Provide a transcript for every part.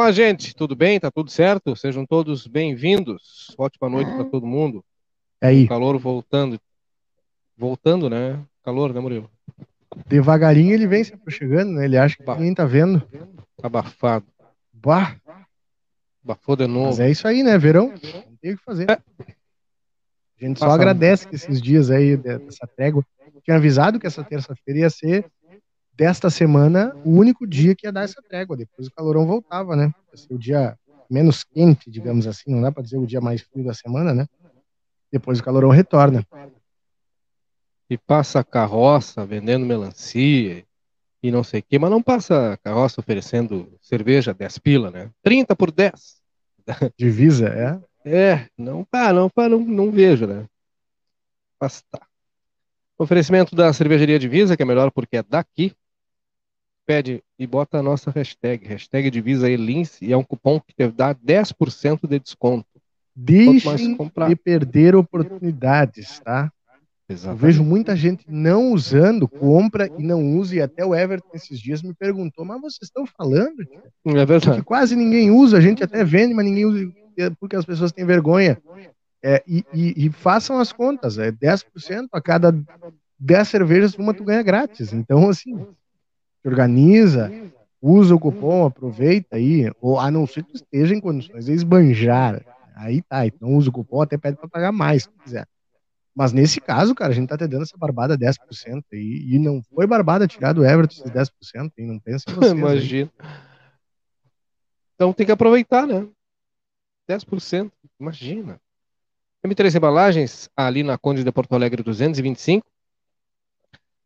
Olá, gente, tudo bem? Tá tudo certo? Sejam todos bem-vindos. Ótima noite para todo mundo. É aí. O calor voltando. Voltando, né? Calor, né, Murilo? Devagarinho ele vem se aproximando, né? Ele acha que Bah. ninguém tá vendo. Abafado. Bah, Abafou de mas novo. é isso aí, né? Verão. Não tem o que fazer. É. A gente só Passa- agradece que esses dias aí dessa trégua. Tinha avisado que essa terça-feira ia ser desta semana o único dia que ia dar essa trégua. Depois o calorão voltava, né? O dia menos quente, digamos assim. Não dá pra dizer o dia mais frio da semana, né? Depois o calorão retorna. E passa carroça vendendo melancia e não sei o quê, mas não passa carroça oferecendo cerveja 10 pila, né? 30 por 10. Divisa, é? É, não, pá, não, pá, não, não vejo, né? Mas tá. Oferecimento da cervejaria Divisa, que é melhor porque é daqui. Pede e bota a nossa hashtag, hashtag Divisa Elins, e é um cupom que te dá 10% de desconto. Deixem de perder oportunidades, tá? Eu Exatamente. vejo muita gente não usando, compra e não usa, e até o Everton esses dias me perguntou, mas vocês estão falando tia? É que verdade. quase ninguém usa, a gente até vende, mas ninguém usa porque as pessoas têm vergonha. É, e, e- e façam as contas, é 10% a cada 10 cervejas, uma tu ganha grátis. Então, assim, organiza, usa o cupom, aproveita aí, ou a não ser que esteja em condições de esbanjar. Aí tá, então usa o cupom, até pede para pagar mais, se quiser. Mas nesse caso, cara, a gente tá te dando essa barbada 10%, e, e não foi barbada tirar do Everton esses 10%, e não pensa em vocês. aí. Imagina. Então tem que aproveitar, né? 10%, imagina. M3 Embalagens, ali na Conde de Porto Alegre 225.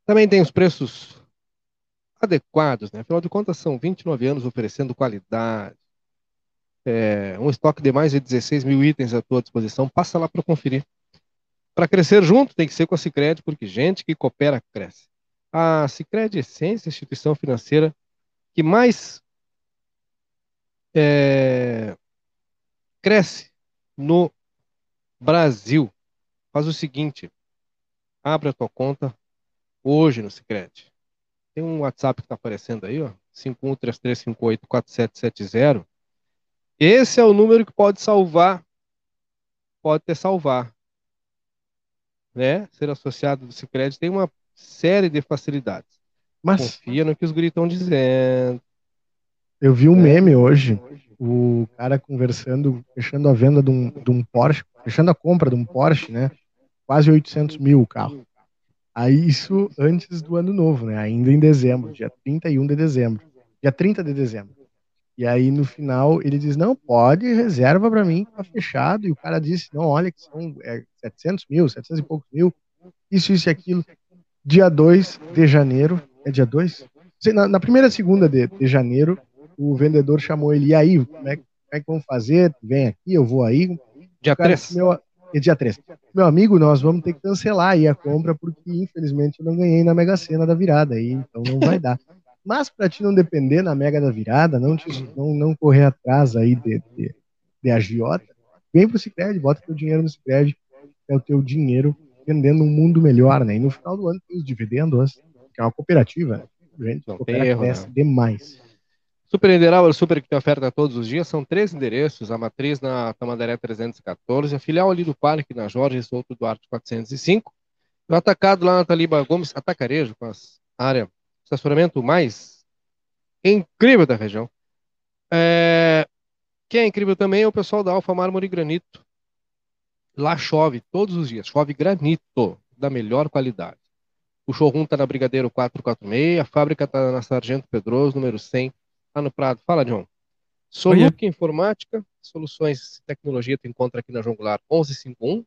Também tem os preços adequados, né? Afinal de contas, são 29 anos oferecendo qualidade. É, um estoque de mais de 16 mil itens à tua disposição. Passa lá para conferir. Para crescer junto, tem que ser com a Cicred, porque gente que coopera, cresce. A Cicred Essência, instituição financeira que mais é, cresce no Brasil. Faz o seguinte, abre a tua conta hoje no Cicred. Tem um WhatsApp que está aparecendo aí, ó, 5133584770. Esse é o número que pode salvar, pode te salvar. Né? Ser associado do Cicred tem uma série de facilidades. Mas Confia no que os guris estão dizendo. Eu vi um meme hoje, o cara conversando, fechando a venda de um, de um Porsche, fechando a compra de um Porsche, né? Quase 800 mil o carro. Aí isso antes do ano novo, né? Ainda em dezembro, dia 31 de dezembro. Dia 30 de dezembro. E aí no final ele diz, não, pode, reserva pra mim, tá fechado. E o cara disse, não, olha que são é, 700 mil, 700 e poucos mil, isso, isso e aquilo. Dia 2 de janeiro, é dia 2? Na, na primeira segunda de, de janeiro, o vendedor chamou ele, e aí, como é, como é que vamos fazer? Vem aqui, eu vou aí. Dia O cara 3. disse, meu, é dia 3. Meu amigo, nós vamos ter que cancelar aí a compra, porque infelizmente eu não ganhei na Mega Sena da virada, aí, então não vai dar. Mas para ti não depender na Mega da virada, não, te- não, não correr atrás aí de, de, de agiota, vem pro Cicred, bota teu dinheiro no Cicred, é o teu dinheiro vendendo um mundo melhor, né? E no final do ano tem os dividendos, que é uma cooperativa, né? Gente, Não tem erro, né? demais. Super Nideral, o super que tem oferta todos os dias, são três endereços, a matriz na Tamandaré 314, a filial ali do parque na Jorge Souto Duarte 405, e o atacado lá na Taliba Gomes, atacarejo, com as área, estacionamento mais incrível da região. É, Quem é incrível também é o pessoal da Alfa Mármore Granito. Lá chove todos os dias, chove granito da melhor qualidade. O showroom está na Brigadeiro 446, a fábrica está na Sargento Pedroso, número 100, lá no Prado. Fala, John. Soluc Informática, soluções e tecnologia, tu encontra aqui na Jongular 1151.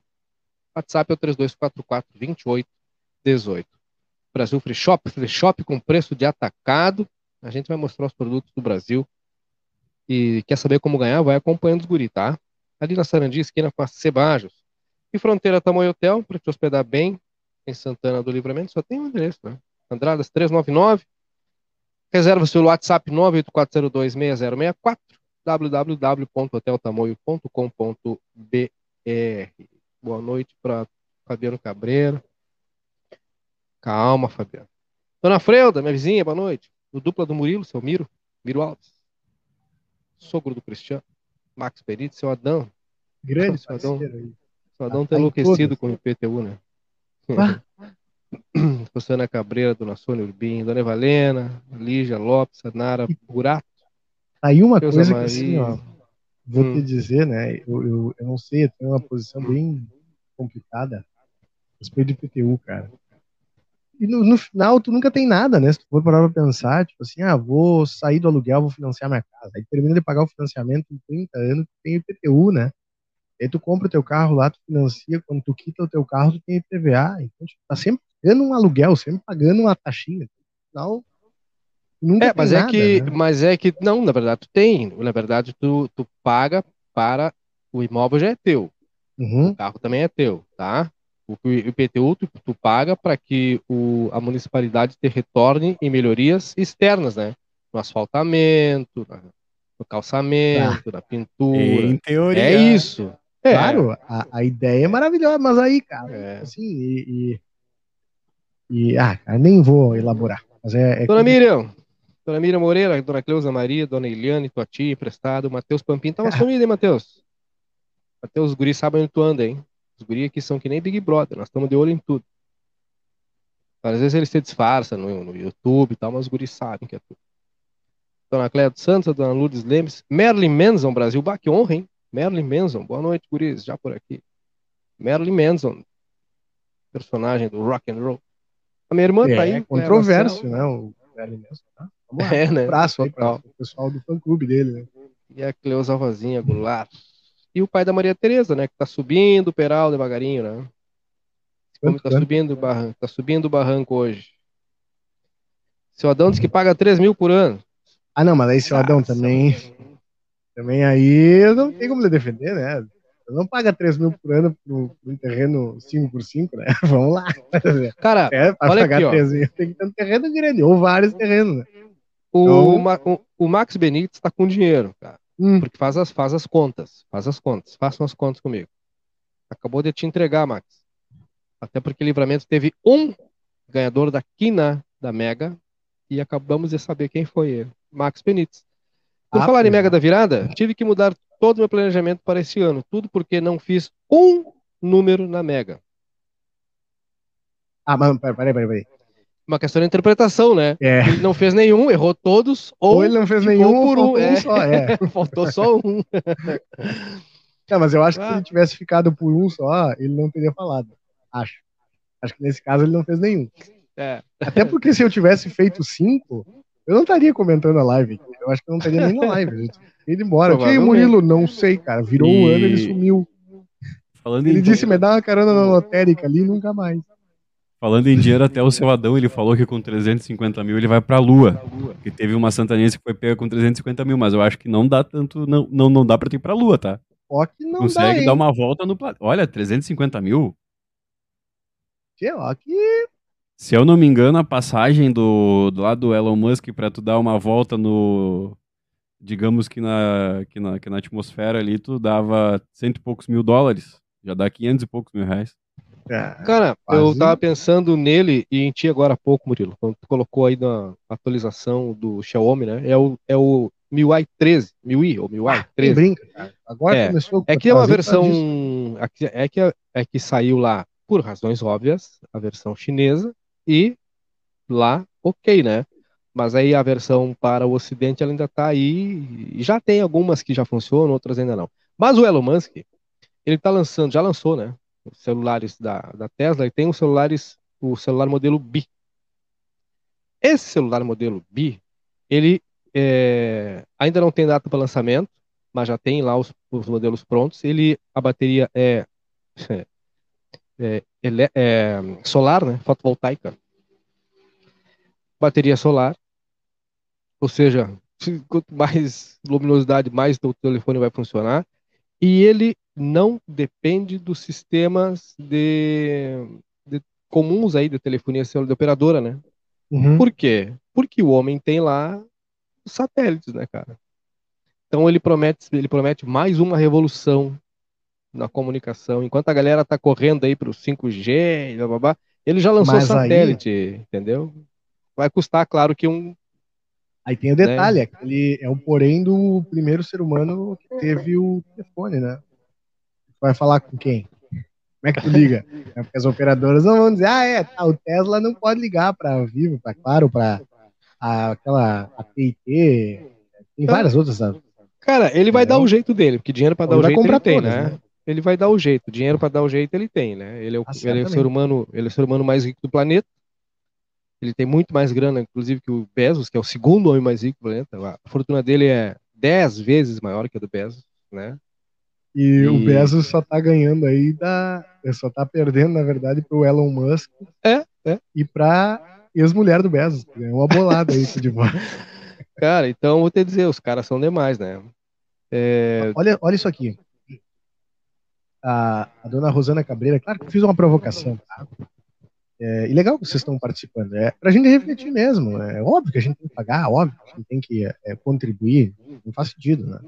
WhatsApp é o 3244 2818. Brasil Free Shop, Free Shop com preço de atacado. A gente vai mostrar os produtos do Brasil. E quer saber como ganhar? Vai acompanhando os guri, tá? Ali na Sarandi, esquina com a Cebajos. E Fronteira Tamoio Hotel, para te hospedar bem, em Santana do Livramento, só tem um endereço, né? Andradas 399. Reserva seu WhatsApp 984026064 www.hoteltamoio.com.br Boa noite para Fabiano Cabreiro. Calma, Fabiano. Dona Freuda, minha vizinha, boa noite. O dupla do Murilo, seu Miro, Miro Alves. sogro do Cristiano, Max Perito, seu Adão. Grande seu Adão, aí. seu Adão Tá tá em enlouquecido com o IPTU, né? Ah. Luciana Cabreira, Dona Sônia Urbim, Dona Evalena, Lígia Lopes, Nara Burato. Aí uma Deus coisa que assim, ó, vou Hum. te dizer, né? Eu, eu, eu não sei, eu tenho uma posição bem complicada a respeito de IPTU, cara. E no, no final, tu nunca tem nada, né? Se tu for parar pra pensar, tipo assim, ah, vou sair do aluguel, vou financiar minha casa. Aí termina de pagar o financiamento em 30 anos, tu tem IPTU, né? Aí tu compra o teu carro lá, tu financia, quando tu quita o teu carro, tu tem IPVA. Então, tipo, tá sempre pagando um aluguel, sempre pagando uma taxinha. No final, nunca É, mas é nada, que, né? mas é que, não, na verdade, tu tem. Na verdade, tu, tu paga para. O imóvel já é teu. Uhum. O carro também é teu, tá? O o IPTU tu, tu paga para que o, a municipalidade te retorne em melhorias externas, né? No asfaltamento, na- no calçamento, na pintura. Em teoria. É isso. É. Claro, a, a ideia é maravilhosa, mas aí, cara, É. assim, e, e, e- ah, nem vou elaborar. Mas é, é Dona que- Miriam, Dona Miriam Moreira, Dona Cleusa Maria, Dona Eliane, tua tia, emprestado, Matheus Pampim, tava sumido, hein, Matheus? Matheus, os guris sabem onde tu anda, hein? Os guris aqui são que nem Big Brother, nós estamos de olho em tudo. Às vezes eles se disfarçam no, no YouTube e tal, mas os guris sabem que é tudo. Dona Cléia dos Santos, Dona Lourdes Lemes, Merlin Manson, Brasil, bah, que honra, hein? Merlin Manson, boa noite, guris, já por aqui. Merlin Manson, personagem do rock and roll. A minha irmã tá aí. é controverso, né? O Velho mesmo, tá? Vamos lá. É, né? Um abraço aí para o pessoal do fã clube dele, né? E a Cleusa Rosinha Goulart. E o pai da Maria Tereza, né? Que tá subindo o peral devagarinho, né? Homem tá né? subindo, o barranco, tá subindo o barranco hoje. Seu Adão diz que paga 3 mil por ano. Ah, não, mas aí, seu Adão, Nossa, também, também aí não tem como defender, né? Não paga 3 mil por ano por um terreno 5x5, né? Vamos lá. Cara, É, para Olha pagar aqui, ó. 3 mil tem que ter um terreno grande, ou vários terrenos, né? o, Então- o, o Max Benítez tá com dinheiro, cara. Hum, Porque faz as, faz as contas. Faz as contas. Façam as contas comigo. Acabou de te entregar, Max. Até porque Livramento teve um ganhador da quina da Mega e acabamos de saber quem foi ele. Max Benítez. Por Ah, falar em Mega é. da Virada, tive que mudar todo o meu planejamento para esse ano. Tudo porque não fiz um número na Mega. Ah, mas peraí, peraí, peraí. Uma questão de interpretação, né? É. Ele não fez nenhum, errou todos, ou, Ou ele não fez nenhum, por um, um é. só, é. faltou só um. Não, mas eu acho que se Ah. ele tivesse ficado por um só, ele não teria falado. Acho. Acho que nesse caso ele não fez nenhum. É. Até porque se eu tivesse feito cinco, eu não estaria comentando a live. Eu acho que não estaria nem na live. Gente teria ido embora. E aí, Provavelmente. Murilo, não sei, cara. Virou um E- ano, ele sumiu. Falando Ele disse, me dá uma carona na lotérica ali, nunca mais. falando em dinheiro, até o seu Adão, ele falou que com 350 mil ele vai pra Lua. Que teve uma santanense que foi pega com 350 mil, mas eu acho que não dá tanto, não, não, não dá pra tu ir pra Lua, tá? Ó que não Consegue dá, dar uma volta no planeta. Olha, 350 mil? Tchê, Ó que... Se eu não me engano, a passagem do, do lado do Elon Musk pra tu dar uma volta no. Digamos que na, que na, que na atmosfera ali, tu dava cento e poucos mil dólares. Já dá 500 e poucos mil reais. É, Cara, eu tava pensando nele e em ti agora há pouco, Murilo, quando tu colocou aí na atualização do Xiaomi, né? É o, é o MIUI 13, MIUI ou MIUI nem 13. brinca, cara. Agora É. começou É que é uma versão. aqui- É que, é que saiu lá, por razões óbvias, a versão chinesa e lá, ok, né? Mas aí a versão para o Ocidente ainda tá aí. Já tem algumas que já funcionam, outras ainda não. Mas o Elon Musk, ele tá lançando, já lançou, né? Os celulares da, da Tesla e tem os celulares, o celular modelo Bi. Esse celular modelo Bi, ele é, ainda não tem data para lançamento, mas já tem lá os, os modelos prontos. Ele, a bateria é, é, ele- é solar, né? Fotovoltaica. Bateria solar. Ou seja, se- quanto mais luminosidade, mais o telefone vai funcionar. E ele não depende dos sistemas de, de comuns aí de telefonia celular de operadora, né? Uhum. Por quê? Porque o homem tem lá os satélites, né, cara? Então ele promete, ele promete mais uma revolução na comunicação. Enquanto a galera tá correndo aí pro 5G, blá, blá, blá, ele já lançou Mas aí- satélite, entendeu? Vai custar, claro, que um Aí tem o detalhe, né? ele é o porém do primeiro ser humano que teve o telefone, né? Vai falar com quem? Como é que tu liga? É porque as operadoras não vão dizer, ah, é, tá, o Tesla não pode ligar para Vivo, para Claro, para aquela AT&T, tem então, várias outras. Sabe? Cara, ele vai dar o jeito dele, porque dinheiro para dar o jeito ele tem, todas, né? né? Ele vai dar o jeito, dinheiro para dar o jeito ele tem, né? Ele é o, ah, ele é o ser humano, ele é o ser humano mais rico do planeta. Ele tem muito mais grana, inclusive, que o Bezos, que é o segundo homem mais rico do planeta. A fortuna dele é 10 vezes maior que a do Bezos, né? E, e... o Bezos só tá ganhando aí da. Só tá perdendo, na verdade, pro Elon Musk. É, é. E pra ex-mulher do Bezos. Ganhou uma bolada aí de volta. Cara, então vou te dizer, os caras são demais, né? É... Olha, olha isso aqui. A, a dona Rosana Cabreira, claro que fiz uma provocação, tá? É, e legal que vocês estão participando. É para a gente refletir mesmo. É óbvio que a gente tem que pagar, óbvio que a gente tem que é, contribuir. Não faz sentido, né?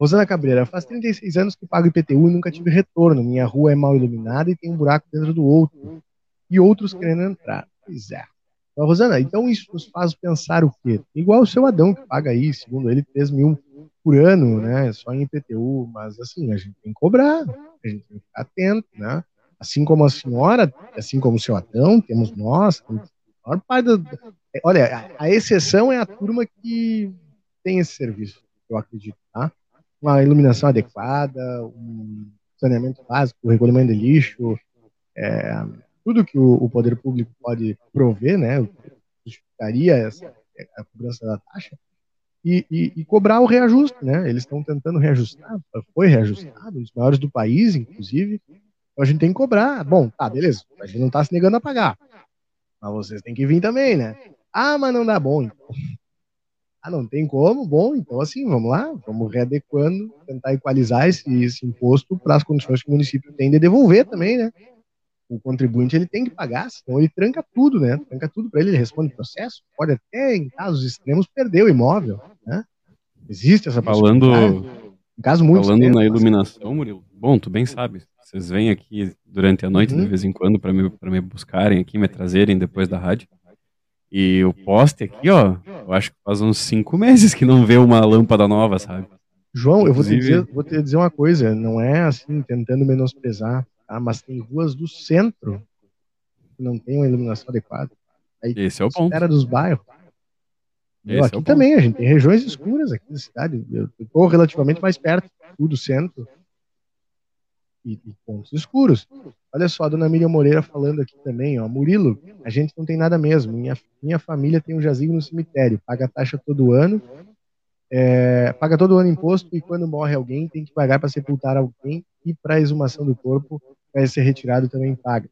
Rosana Cabreira, faz 36 anos que pago IPTU e nunca tive retorno. Minha rua é mal iluminada e tem um buraco dentro do outro. E outros querendo entrar. Pois é. Então, Rosana, então isso nos faz pensar o quê? Igual o seu Adão, que paga aí, segundo ele, 3 mil por ano, né? Só em IPTU. Mas assim, a gente tem que cobrar, a gente tem que ficar atento, né? Assim como a senhora, assim como o seu Adão, temos nós, temos a maior parte do... Olha, a, exceção é a turma que tem esse serviço, eu acredito, tá? Uma iluminação adequada, um saneamento básico, recolhimento de lixo, é, tudo que o, o, poder público pode prover, né, justificaria essa, a cobrança da taxa, e, e, e, cobrar o reajuste, né? Eles estão tentando reajustar, foi reajustado, os maiores do país, inclusive, então a gente tem que cobrar. Bom, tá, beleza. A gente não tá se negando a pagar. Mas vocês têm que vir também, né? Ah, mas não dá bom. Então. Ah, não tem como? Bom, então assim, vamos lá, vamos readequando, tentar equalizar esse, esse imposto para as condições que o município tem de devolver também, né? O contribuinte ele tem que pagar, senão ele tranca tudo, né? Tranca tudo para ele, ele responde processo, pode até, em casos extremos, perder o imóvel, né? Existe essa Falando, caso muito Falando extremo, na iluminação, Murilo, bom, tu bem sabe, vocês vêm aqui durante a noite, uhum. de vez em quando, para me, me buscarem aqui, me trazerem depois da rádio. E o poste aqui, ó, eu acho que faz uns cinco meses que não vê uma lâmpada nova, sabe? João, eu vou te, dizer, vou te dizer uma coisa, não é assim, tentando menosprezar, tá? mas tem ruas do centro que não tem uma iluminação adequada. Aí, Esse é o ponto. Era dos bairros. Esse aqui é também, ponto. a gente tem regiões escuras aqui na cidade. Eu estou relativamente mais perto do centro e, e, pontos escuros. Olha só, a dona Miriam Moreira falando aqui também, ó, Murilo, a gente não tem nada mesmo. Minha, minha família tem um jazigo no cemitério, paga taxa todo ano, é, paga todo ano imposto e quando morre alguém tem que pagar para sepultar alguém e para exumação do corpo, para ser retirado também paga.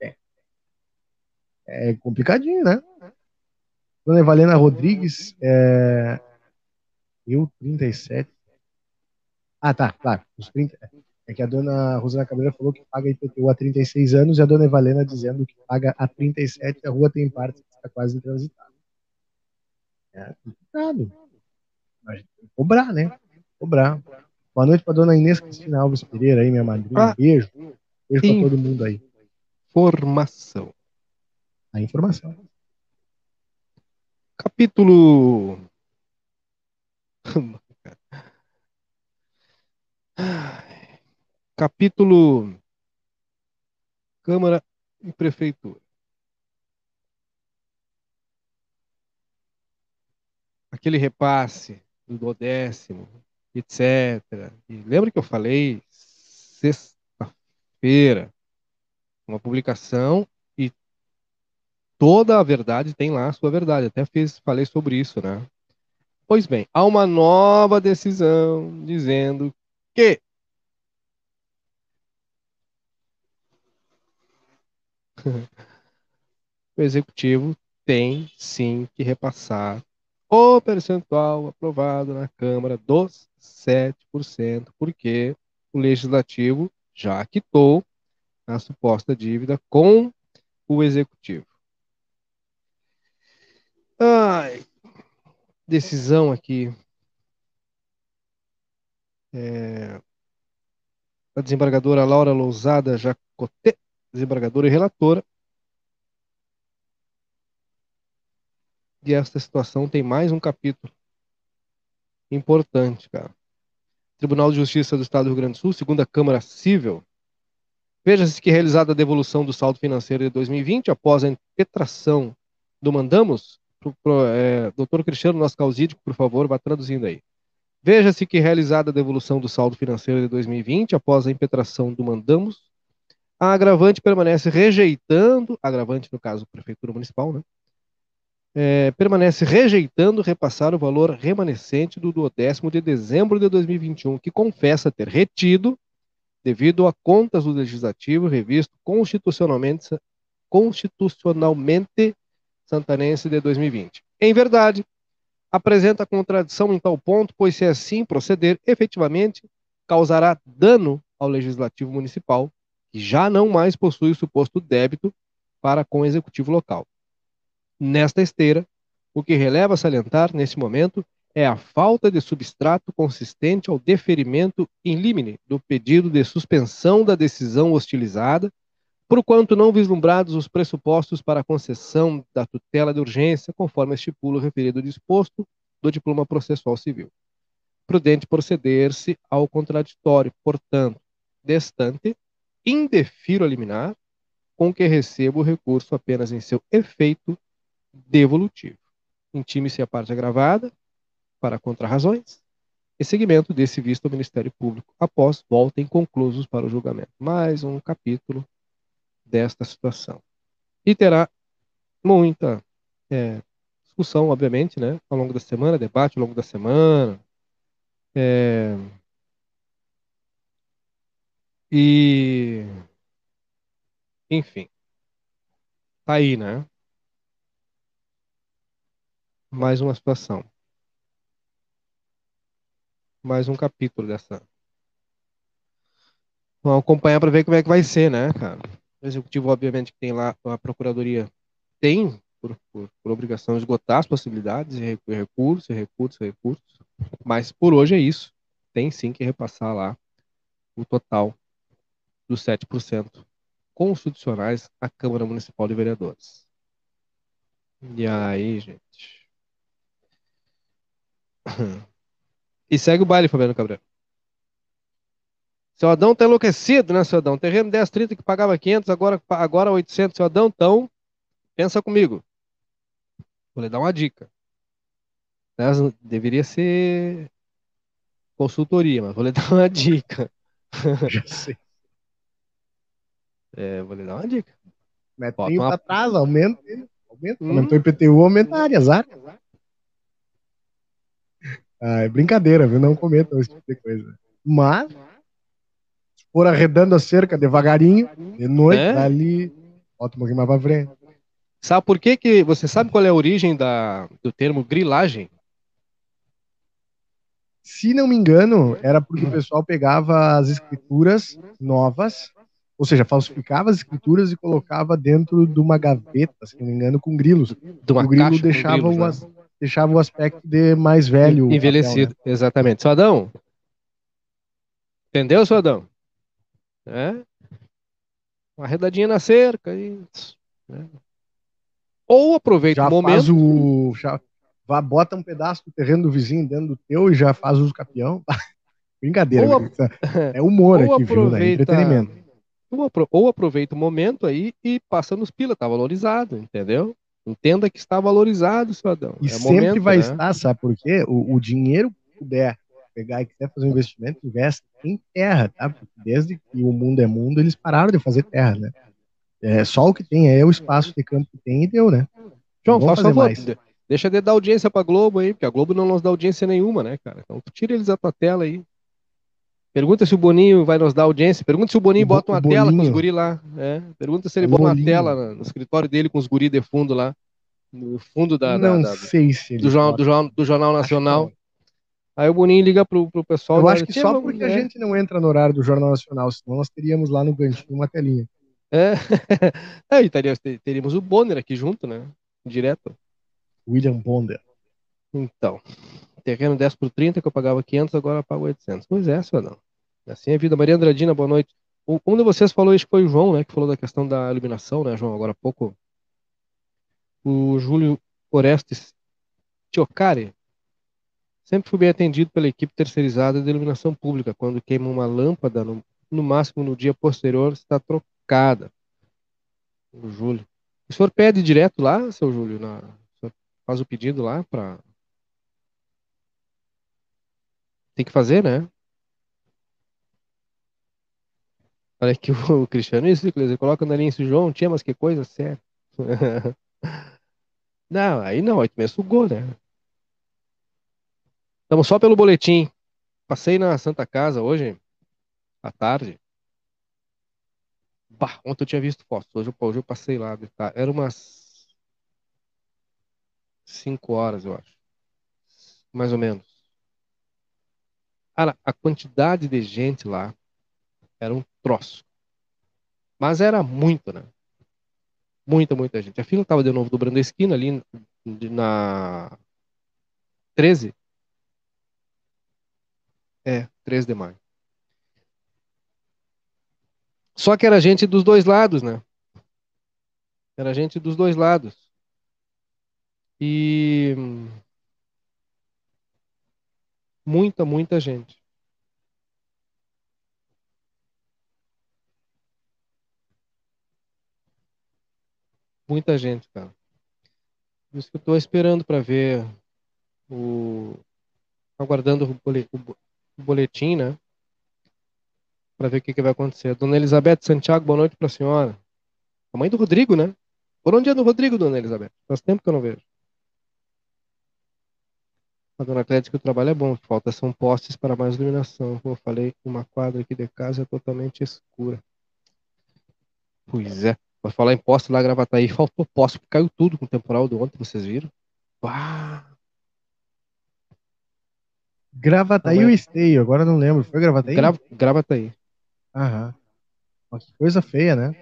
É. é complicadinho, né? Dona Evalena Rodrigues, é, eu 37. Ah, tá, claro, os 30. É que a dona Rosana Cabreira falou que paga IPTU há 36 anos e a dona Evalena dizendo que paga há 37, a rua tem parte que está quase intransitável. É complicado. Mas tem que cobrar, né? Cobrar. Boa noite para dona Inês Cristina Alves Pereira aí, minha madrinha. Ah, beijo. Beijo para todo mundo aí. Informação. A informação. Capítulo. capítulo Câmara e Prefeitura. Aquele repasse do décimo, etc. E lembra que eu falei sexta-feira, uma publicação e toda a verdade tem lá a sua verdade. Até fiz, falei sobre isso, né? Pois bem, há uma nova decisão dizendo que o executivo tem sim que repassar o percentual aprovado na Câmara dos 7%, porque o legislativo já quitou a suposta dívida com o executivo. Ai, decisão aqui. É, a desembargadora Laura Lousada Jacoté desembargadora e relatora, E esta situação tem mais um capítulo importante, cara. Tribunal de Justiça do Estado do Rio Grande do Sul, segunda Câmara Civil. Veja-se que realizada a devolução do saldo financeiro de 2020 após a impetração do mandamos, pro, pro, é, doutor Cristiano, nosso causídico, por favor, vá traduzindo aí. Veja-se que realizada a devolução do saldo financeiro de 2020 após a impetração do mandamos, a agravante permanece rejeitando, agravante no caso Prefeitura Municipal, né? É, permanece rejeitando repassar o valor remanescente do duodécimo de dezembro de 2021, que confessa ter retido, devido a contas do Legislativo revisto constitucionalmente, constitucionalmente santanense de 2020. Em verdade, apresenta contradição em tal ponto, pois se assim proceder, efetivamente causará dano ao Legislativo Municipal, que já não mais possui o suposto débito para com o executivo local. Nesta esteira, o que releva salientar nesse momento é a falta de substrato consistente ao deferimento in limine do pedido de suspensão da decisão hostilizada, por quanto não vislumbrados os pressupostos para a concessão da tutela de urgência, conforme estipula o referido disposto do diploma processual civil. Prudente proceder-se ao contraditório, portanto, destante indefiro a liminar, com que recebo o recurso apenas em seu efeito devolutivo. Intime-se a parte agravada para contrarrazões e seguimento desse visto ao Ministério Público após voltem conclusos para o julgamento. Mais um capítulo desta situação. E terá muita é, discussão, obviamente, né, ao longo da semana, debate ao longo da semana. É, e. Enfim. Tá aí, né? Mais uma situação. Mais um capítulo dessa. Vamos acompanhar para ver como é que vai ser, né, cara? O executivo, obviamente, que tem lá, a procuradoria tem, por, por, por obrigação, esgotar as possibilidades, recursos, recursos, recursos. Mas por hoje é isso. Tem sim que repassar lá o total dos 7% constitucionais à Câmara Municipal de Vereadores. E aí, gente. E segue o baile, Fabiano Cabral. Seu Adão tá enlouquecido, né, seu Adão? Terreno 1030 que pagava 500, agora, agora 800. Seu Adão, então, pensa comigo. Vou lhe dar uma dica. Deveria ser consultoria, mas vou lhe dar uma dica. Já sei. É, vou lhe dar uma dica. Metinho uma... pra trás, aumenta. aumenta. Hum. Aumentou o IPTU, aumenta a área, azar. Ah, é brincadeira, viu? Não cometam esse tipo de coisa. Mas, se for arredando a cerca devagarinho, de noite, é? ali, bota um pouquinho mais pra frente. Sabe por que que... Você sabe qual é a origem da, do termo grilagem? Se não me engano, era porque o pessoal pegava as escrituras novas ou seja, falsificava as escrituras e colocava dentro de uma gaveta, se não me engano, com grilos. De uma o grilo caixa deixava, grilos, o, né? Deixava o aspecto de mais velho. Envelhecido, papel, né? exatamente. Sodão? Entendeu, Sodão? É? Uma redadinha na cerca. E... Né? Ou aproveita já o momento. Faz o, já, vá, bota um pedaço do terreno do vizinho dentro do teu e já faz uso capião. Brincadeira. Ou, é humor aqui, viu? Né? Entretenimento ou aproveita o momento aí e passa nos pila, tá valorizado, entendeu? Entenda que está valorizado, cidadão. E é sempre momento, vai né? estar, sabe por quê? O, o, dinheiro que puder pegar e quiser fazer um investimento, investe em terra, tá? Porque desde que o mundo é mundo, eles pararam de fazer terra, né? É, só o que tem é o espaço de campo que tem e deu, né? João, faz favor, mais. deixa de dar audiência pra Globo aí, porque a Globo não nos dá audiência nenhuma, né, cara? Então tira eles da tua tela aí. Pergunta se o Boninho vai nos dar audiência. Pergunta se o Boninho o bota uma Boninho. tela com os guri lá. É. Pergunta se ele bota uma tela no escritório dele com os guri de fundo lá. No fundo da, Não da, da sei se do, jornal, do, jornal, do Jornal Nacional. Aí o Boninho liga pro, pro pessoal. Eu acho que só porque a gente não entra no horário do Jornal Nacional, senão nós teríamos lá no ganchinho uma telinha. É, é teríamos, teríamos o Bonner aqui junto, né? Direto. William Bonner. Então, terreno 10 por 30 que eu pagava 500, agora eu pago 800. Pois é, senhor não. Assim é a vida. Maria Andradina, boa noite. Um de vocês falou, que foi o João, né, que falou da questão da iluminação, né, João, agora há pouco. O Júlio Orestes Tchocari. Sempre fui bem atendido pela equipe terceirizada de iluminação pública. Quando queima uma lâmpada, no, no máximo no dia posterior, está trocada. O Júlio. O senhor pede direto lá, seu Júlio? Na, faz o pedido lá para. Tem que fazer, né? Olha aqui o Cristiano, isso, ele coloca na linha João, tinha, mas que coisa séria. não, aí não, aí tu me sugou, né? Estamos só pelo boletim. Passei na Santa Casa hoje, à tarde. Bah, ontem eu tinha visto fotos, hoje, hoje eu passei lá. Era umas 5 horas, eu acho. Mais ou menos. Cara, a quantidade de gente lá era um troço. Mas era muito, né? Muita, muita gente. A fila estava de novo dobrando a esquina ali na 13. É, 13 de maio. Só que era gente dos dois lados, né? Era gente dos dois lados. E muita, muita gente. Muita gente, cara. Por isso que eu estou esperando para ver o. aguardando o boletim, né? Para ver o que, que vai acontecer. Dona Elizabeth Santiago, boa noite para a senhora. A mãe do Rodrigo, né? Por onde é do Rodrigo, dona Elizabeth? Faz tempo que eu não vejo. A dona Clédia que o trabalho é bom, falta são postes para mais iluminação. Como eu falei, uma quadra aqui de casa é totalmente escura. Pois é. Vou falar em poste lá, Gravataí, faltou poste, caiu tudo com o temporal de ontem, vocês viram? Uau. Gravataí ou Esteio? Agora não lembro. Foi Gravataí? Gra Gravataí. Aham. que coisa feia, né?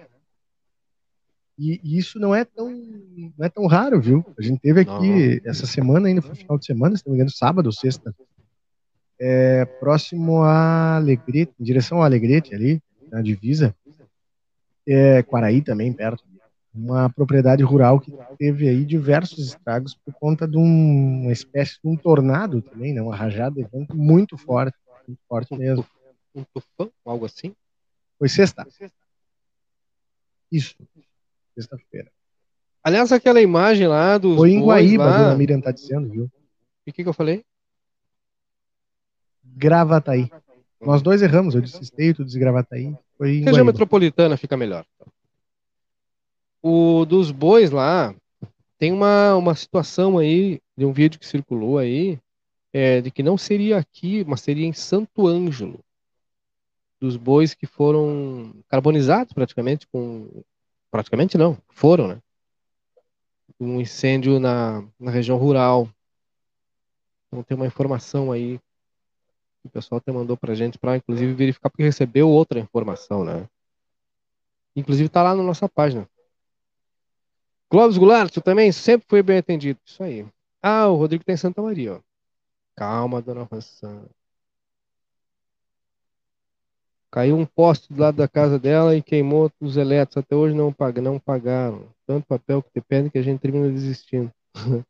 E, e, isso não é tão não é tão raro, viu? A gente teve aqui não. essa semana, ainda foi final de semana, se não me engano, sábado ou sexta. É, próximo a Alegrete, em direção a Alegrete ali, na divisa é, Quaraí também, perto. Uma propriedade rural que teve aí diversos estragos por conta de um, uma espécie de um tornado também, né? Uma rajada de vento muito forte, muito forte mesmo. Um tufão, algo assim? Foi sexta. Isso, sexta-feira. Aliás, aquela imagem lá dos. Foi em Guaíba, lá... a dona Miriam tá dizendo, viu? E o que, que eu falei? Gravataí. Nós dois erramos, eu disse esteio, tu disse Gravataí. Foi Região metropolitana fica melhor. O dos bois lá, tem uma, uma situação aí, de um vídeo que circulou aí, é, de que não seria aqui, mas seria em Santo Ângelo. Dos bois que foram carbonizados praticamente com. Praticamente não, foram, né? Um incêndio na, na região rural. Então tem uma informação aí o pessoal até mandou pra gente para inclusive verificar porque recebeu outra informação, né? Inclusive tá lá na nossa página. Clóvis Goulart, tu também sempre foi bem atendido. Isso aí. Ah, o Rodrigo tem tá Santa Maria, ó. Calma, dona Rossana. Caiu um poste do lado da casa dela e queimou os elétricos. Até hoje não, pag não pagaram. Tanto papel que te pedem que a gente termina desistindo.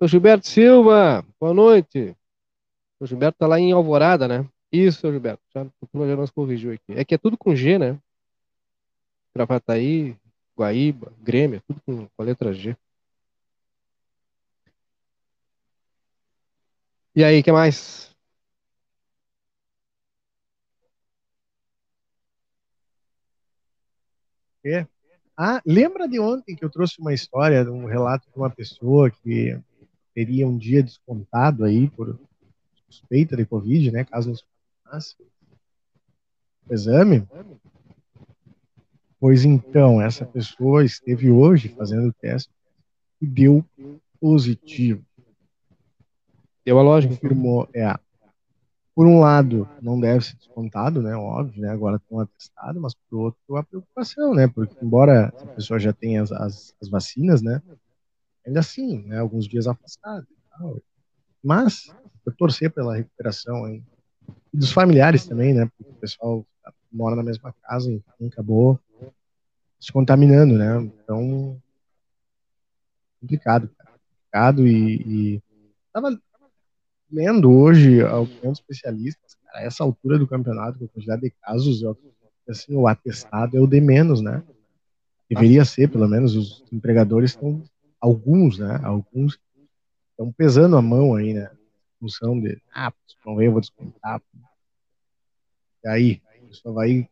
Ô Gilberto Silva, boa noite. O Gilberto tá lá em Alvorada, né? Isso, Gilberto. Já, já nos corrigiu aqui. É que é tudo com G, né? Gravataí, Guaíba, Grêmio, tudo com, com a letra G. E aí, que mais? É. Ah, lembra de ontem que eu trouxe uma história, um relato de uma pessoa que teria um dia descontado aí por suspeita de Covid, né? Caso não se o exame. Pois então, essa pessoa esteve hoje fazendo o teste e deu positivo. Deu a lógica. Confirmou, é. Por um lado, não deve ser descontado, né? Óbvio, né? Agora estão atestados, mas por outro, a preocupação, né? Porque embora a pessoa já tenha as, as, as vacinas, né? Ainda assim, né? Alguns dias afastado. Mas eu torcer pela recuperação aí. E dos familiares também, né? Porque o pessoal mora na mesma casa e acabou se contaminando, né? Então, complicado, cara. Complicado e, e tava lendo hoje a opinião de especialistas, cara, a essa altura do campeonato, com a quantidade de casos, eu, assim, o atestado é o de menos, né? Deveria ser, pelo menos, os empregadores estão, alguns, né? Alguns estão pesando a mão aí, né? Função de, ah, não eu vou descontar. E aí, a pessoa vai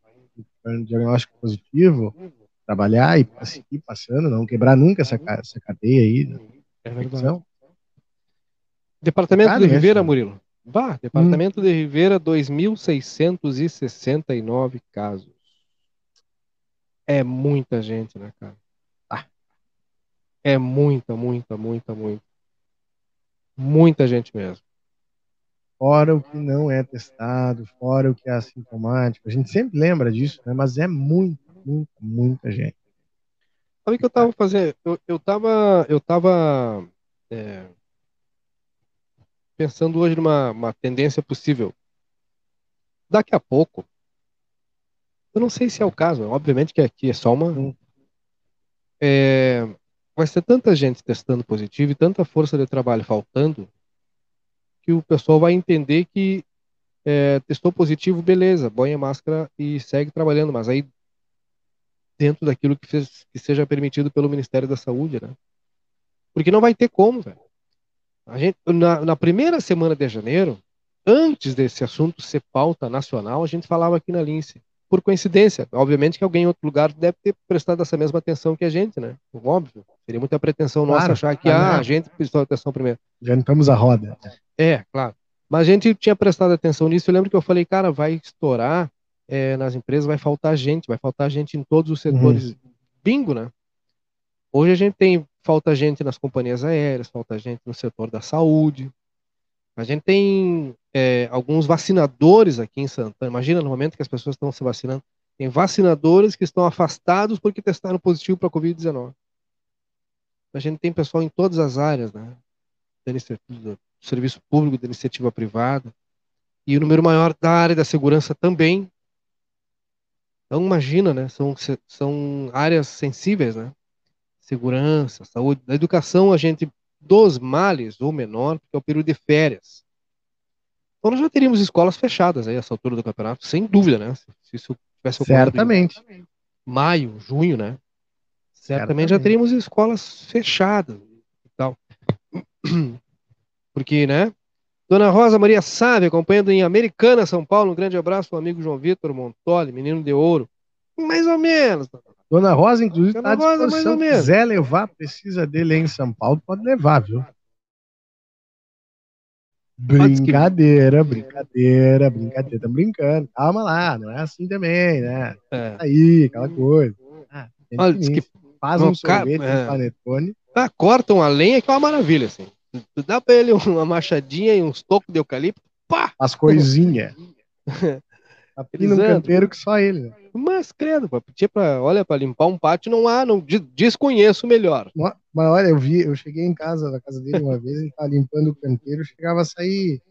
um diagnóstico positivo, trabalhar e seguir passando, não quebrar nunca essa, essa cadeia aí. Né? É verdade. Departamento de Rivera, Murilo. Bah, Departamento hum. de Rivera, 2.669 casos. É muita gente, né, cara? Ah. É muita, muita, muita, muita. Muita gente mesmo. Fora o que não é testado, fora o que é assintomático. A gente sempre lembra disso, né? Mas é muita, muita, muita gente. Sabe o que eu tava fazendo? Eu, eu tava. Eu tava é, pensando hoje numa uma tendência possível. Daqui a pouco, eu não sei se é o caso, obviamente que aqui é só uma. É, vai ser tanta gente testando positivo e tanta força de trabalho faltando que o pessoal vai entender que é, testou positivo, beleza, põe a máscara e segue trabalhando, mas aí dentro daquilo que, fez, que seja permitido pelo Ministério da Saúde, né? Porque não vai ter como, velho. A gente, na, na, primeira semana de janeiro, antes desse assunto ser pauta nacional, a gente falava aqui na Lince. Por coincidência, obviamente que alguém em outro lugar deve ter prestado essa mesma atenção que a gente, né? Óbvio. Seria muita pretensão claro, nossa achar que ah, a gente prestou atenção primeiro. Já estamos a roda. É, claro. Mas a gente tinha prestado atenção nisso. Eu lembro que eu falei, cara, vai estourar é, nas empresas, vai faltar gente, vai faltar gente em todos os setores. Uhum. Bingo, né? Hoje a gente tem falta gente nas companhias aéreas, falta gente no setor da saúde. A gente tem é, alguns vacinadores aqui em Santana. Imagina no momento que as pessoas estão se vacinando. Tem vacinadores que estão afastados porque testaram positivo para a Covid-19. A gente tem pessoal em todas as áreas, né? Do serviço público, da iniciativa privada. E o número maior da área da segurança também. Então, imagina, né? São, são áreas sensíveis, né? segurança, saúde. Na educação, a gente, dos males, ou menor, porque é o período de férias. Então nós já teríamos escolas fechadas aí, essa altura do campeonato, sem dúvida, né? Se isso tivesse ocorrido Certamente. maio, junho, né? Certamente, Certamente, já teríamos escolas fechadas e tal. Porque, né? Dona Rosa Maria Sávio, acompanhando em Americana, São Paulo. Um grande abraço ao amigo João Vitor Montoli, menino de ouro. Mais ou menos. Dona Rosa, inclusive, está à disposição. Se quiser levar, precisa dele em São Paulo, pode levar, viu? Brincadeira, brincadeira, brincadeira. Estamos brincando. Calma lá, não é assim também, né? É. Aí, aquela coisa. Ah, Olha, que faz um sorvete é. panetone. Ah, cortam a lenha que é uma maravilha, assim. Tu dá pra ele uma machadinha e uns tocos de eucalipto, pá! As coisinhas. Tá num canteiro que só ele, né? Mas, credo, pra, olha, para limpar um pátio não há, não desconheço melhor. Mas, olha, eu vi, eu cheguei em casa, na casa dele uma vez, ele tava limpando o canteiro, chegava a sair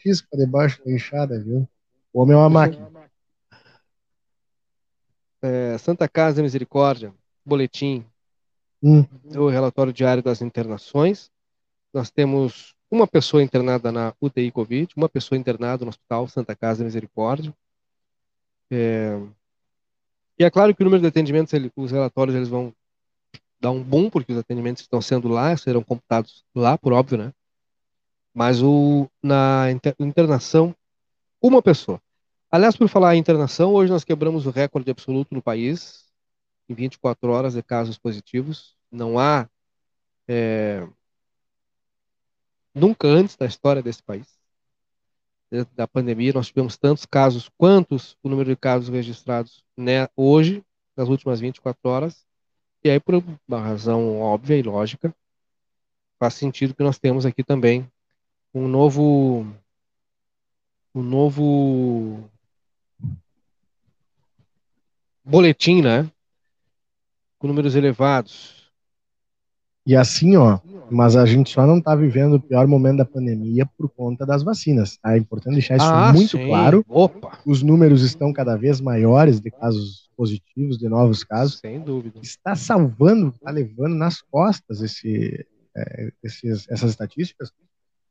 chispa debaixo da enxada, viu? O homem é uma máquina. É, Santa Casa Misericórdia, boletim, hum. o relatório diário das internações. Nós temos uma pessoa internada na UTI Covid, uma pessoa internada no Hospital Santa Casa Misericórdia. É, e é claro que o número de atendimentos, ele, os relatórios, eles vão dar um boom, porque os atendimentos estão sendo lá, serão computados lá, por óbvio, né? Mas o, na inter, internação, uma pessoa. Aliás, por falar em internação, hoje nós quebramos o recorde absoluto no país, em 24 horas de casos positivos. Não há é, nunca antes da história desse país da pandemia, nós tivemos tantos casos quantos o número de casos registrados né, hoje, nas últimas 24 horas. E aí, por uma razão óbvia e lógica, faz sentido que nós temos aqui também um novo um novo boletim, né? Com números elevados. E assim, ó, mas a gente só não está vivendo o pior momento da pandemia por conta das vacinas. Tá? É importante deixar isso ah, muito sim. claro. Opa. Os números estão cada vez maiores de casos positivos, de novos casos. Sem dúvida. Está salvando, está levando nas costas esse, é, esses, essas estatísticas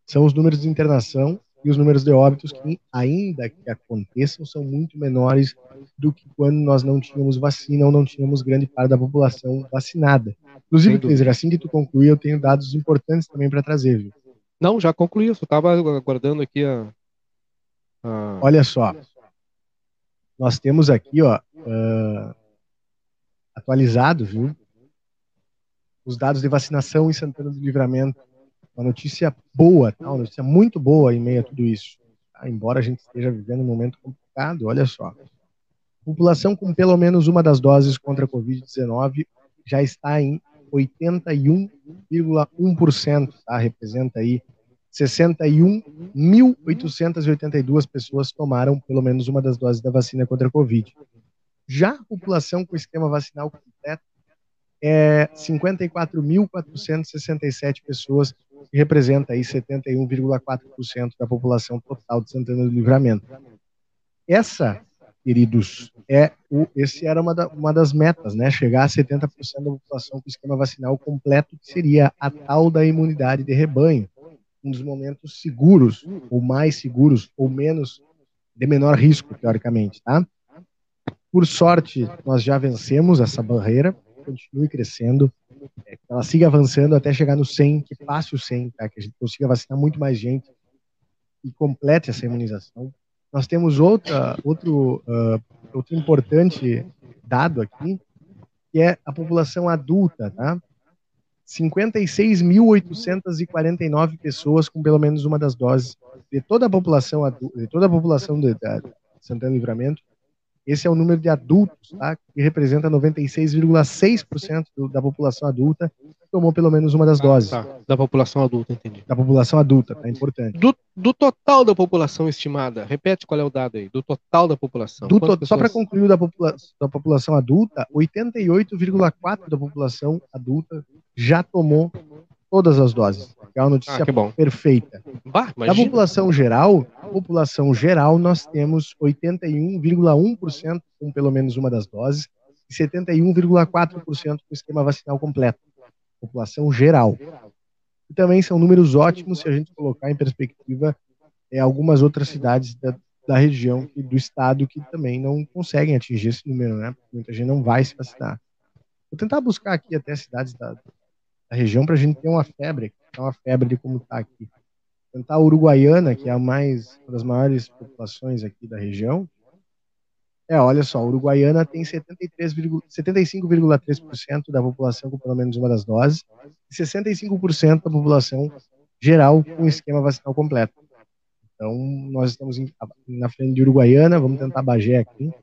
são os números de internação e os números de óbitos que, ainda que aconteçam, são muito menores do que quando nós não tínhamos vacina ou não tínhamos grande parte da população vacinada. Inclusive, Kleiser, assim que tu concluir, eu tenho dados importantes também para trazer, viu? Não, já concluí, eu só estava aguardando aqui a, a, Olha só, nós temos aqui, ó, uh, atualizado, viu? Os dados de vacinação em Santana do Livramento. Uma notícia boa, tá? uma notícia muito boa em meio a tudo isso. Tá? Embora a gente esteja vivendo um momento complicado, olha só. População com pelo menos uma das doses contra a Covid-19 já está em 81,1%, tá? Representa aí 61.882 pessoas tomaram pelo menos uma das doses da vacina contra a Covid. Já a população com esquema vacinal completo é 54.467 pessoas, que representa aí 71,4% da população total de Santana do Livramento. Essa, queridos, é o, esse era uma, da, uma das metas, né? Chegar a 70% da população com esquema vacinal completo, que seria a tal da imunidade de rebanho, um dos momentos seguros, ou mais seguros, ou menos de menor risco, teoricamente, tá? Por sorte, nós já vencemos essa barreira, continue crescendo, é, que ela siga avançando até chegar no 100, que passe o 100, tá? que a gente consiga vacinar muito mais gente e complete essa imunização. Nós temos outra, outro, uh, outro importante dado aqui, que é a população adulta, tá? 56.849 pessoas com pelo menos uma das doses de toda a população de toda a população de, de Santana Livramento, esse é o número de adultos, tá? que representa 96,6% da população adulta que tomou pelo menos uma das ah, doses. Tá. Da população adulta, entendi. Da população adulta, tá importante. Do, do, total da população estimada, repete qual é o dado aí, do total da população. Do to, Só para concluir da, popula da população adulta, 88,4% da população adulta já tomou todas as doses. É uma notícia ah, perfeita. Bah, da população geral, população geral, nós temos 81,1% com pelo menos uma das doses e 71,4% com esquema vacinal completo. População geral. E também são números ótimos se a gente colocar em perspectiva é, algumas outras cidades da, da região e do estado que também não conseguem atingir esse número, né? Muita gente não vai se vacinar. Vou tentar buscar aqui até cidades da, da região para a gente ter uma febre, uma febre de como está aqui. Tentar a Uruguaiana, que é a mais, uma das maiores populações aqui da região. É, olha só, a Uruguaiana tem 75,3% da população com pelo menos uma das doses e 65% da população geral com esquema vacinal completo. Então, nós estamos em, na frente de Uruguaiana, vamos tentar Bagé aqui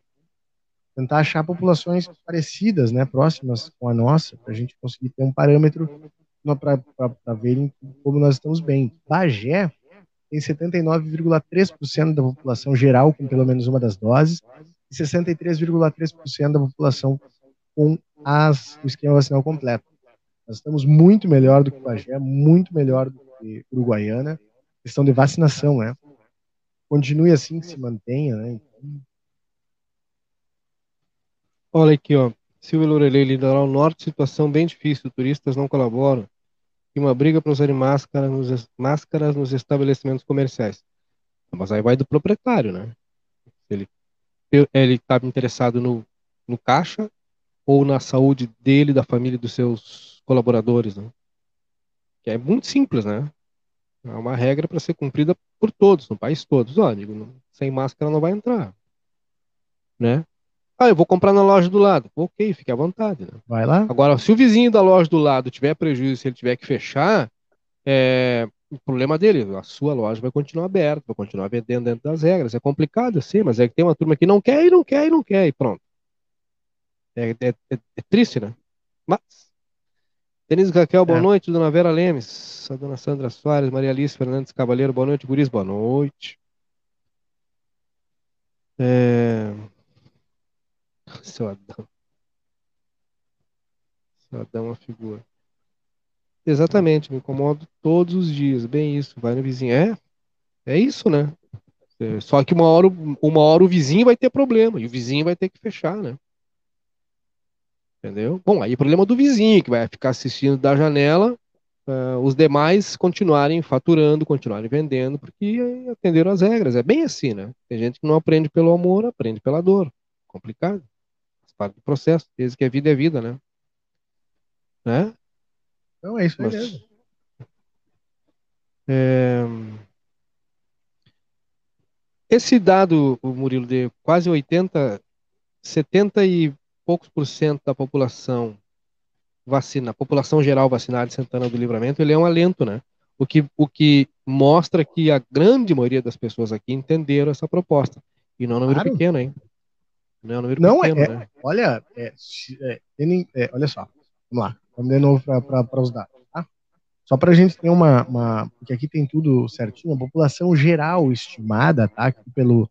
tentar achar populações parecidas, né, próximas com a nossa, para a gente conseguir ter um parâmetro para ver como nós estamos bem. Bagé tem 79,3% da população geral com pelo menos uma das doses e 63,3% da população com as, o esquema vacinal completo. Nós estamos muito melhor do que Bagé, muito melhor do que Uruguaiana, questão de vacinação, né? Continue assim que se mantenha, né? Olha aqui, ó. Silvio Lorelei, Litoral Norte, situação bem difícil. Turistas não colaboram. E uma briga para usarem máscara nos, máscaras nos estabelecimentos comerciais. Mas aí vai do proprietário, né? Ele ele estava interessado no, no caixa ou na saúde dele, da família, dos seus colaboradores, né? Que é muito simples, né? É uma regra para ser cumprida por todos, no país todo. Ó, amigo, sem máscara não vai entrar, né? Ah, eu vou comprar na loja do lado. Ok, fique à vontade. Né? Vai lá. Agora, se o vizinho da loja do lado tiver prejuízo, se ele tiver que fechar, é o problema dele. A sua loja vai continuar aberta, vai continuar vendendo dentro das regras. É complicado, sim, mas é que tem uma turma que não quer e não quer e não quer e pronto. É, é, é, é triste, né? Mas. Denise Raquel, boa é. noite. Dona Vera Lemes, a dona Sandra Soares, Maria Alice Fernandes Cavaleiro, boa noite. Guris, boa noite. É... Seu Adão. Seu Adão é uma figura. Exatamente, me incomodo todos os dias. Bem isso, vai no vizinho. É, é isso, né? É, só que uma hora, uma hora o vizinho vai ter problema e o vizinho vai ter que fechar, né? Entendeu? Bom, aí o problema do vizinho, que vai ficar assistindo da janela uh, os demais continuarem faturando, continuarem vendendo, porque atenderam as regras. É bem assim, né? Tem gente que não aprende pelo amor, aprende pela dor. Complicado. Parte do processo, desde que a vida é vida, né? né? Então é isso Mas, mesmo. É... Esse dado, Murilo, de quase 80, 70 e poucos por cento da população vacina, a população geral vacinada de Santana do Livramento, ele é um alento, né? O que, o que mostra que a grande maioria das pessoas aqui entenderam essa proposta. E não é um número claro. pequeno, hein? Não é um número não, pequeno, é, né? Olha, é, é, é, olha só, vamos lá, vamos de novo para os dados, tá? Só para a gente ter uma, uma, Porque aqui tem tudo certinho, a população geral estimada, tá? Aqui pelo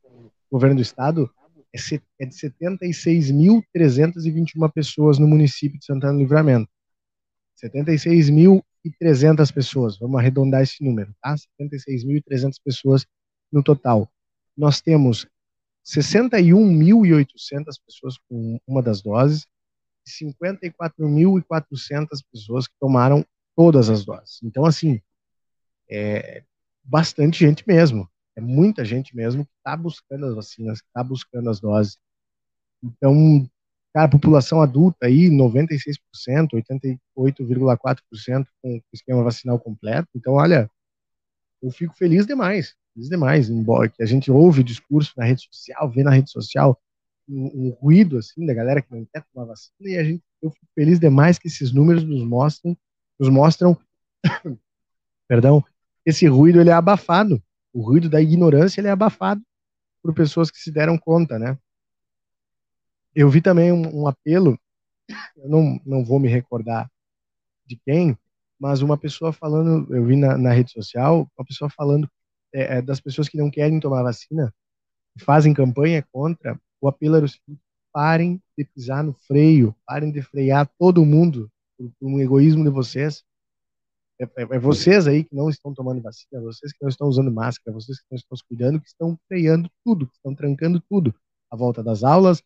governo do estado, é de 76.321 pessoas no município de Santana do Livramento. 76.300 pessoas, vamos arredondar esse número, tá? 76.300 pessoas no total. Nós temos 61.800 pessoas com uma das doses e 54.400 pessoas que tomaram todas as doses. Então, assim, é bastante gente mesmo é muita gente mesmo que está buscando as vacinas, está buscando as doses. Então, cara, a população adulta aí, 96%, 88,4% com o esquema vacinal completo. Então, olha, eu fico feliz demais, feliz demais, embora que a gente ouve o discurso na rede social, vê na rede social um, um ruído assim da galera que não quer tomar vacina e a gente eu fico feliz demais que esses números nos mostram, nos mostram, perdão, esse ruído ele é abafado o ruído da ignorância ele é abafado por pessoas que se deram conta, né? Eu vi também um, um apelo, eu não, não vou me recordar de quem, mas uma pessoa falando, eu vi na, na rede social, uma pessoa falando é, é, das pessoas que não querem tomar vacina, fazem campanha contra, o apelo era o seguinte, parem de pisar no freio, parem de frear todo mundo por, por um egoísmo de vocês, é, é, é, vocês aí que não estão tomando vacina, vocês que não estão usando máscara, vocês que não estão se cuidando, que estão freando tudo, que estão trancando tudo. A volta das aulas,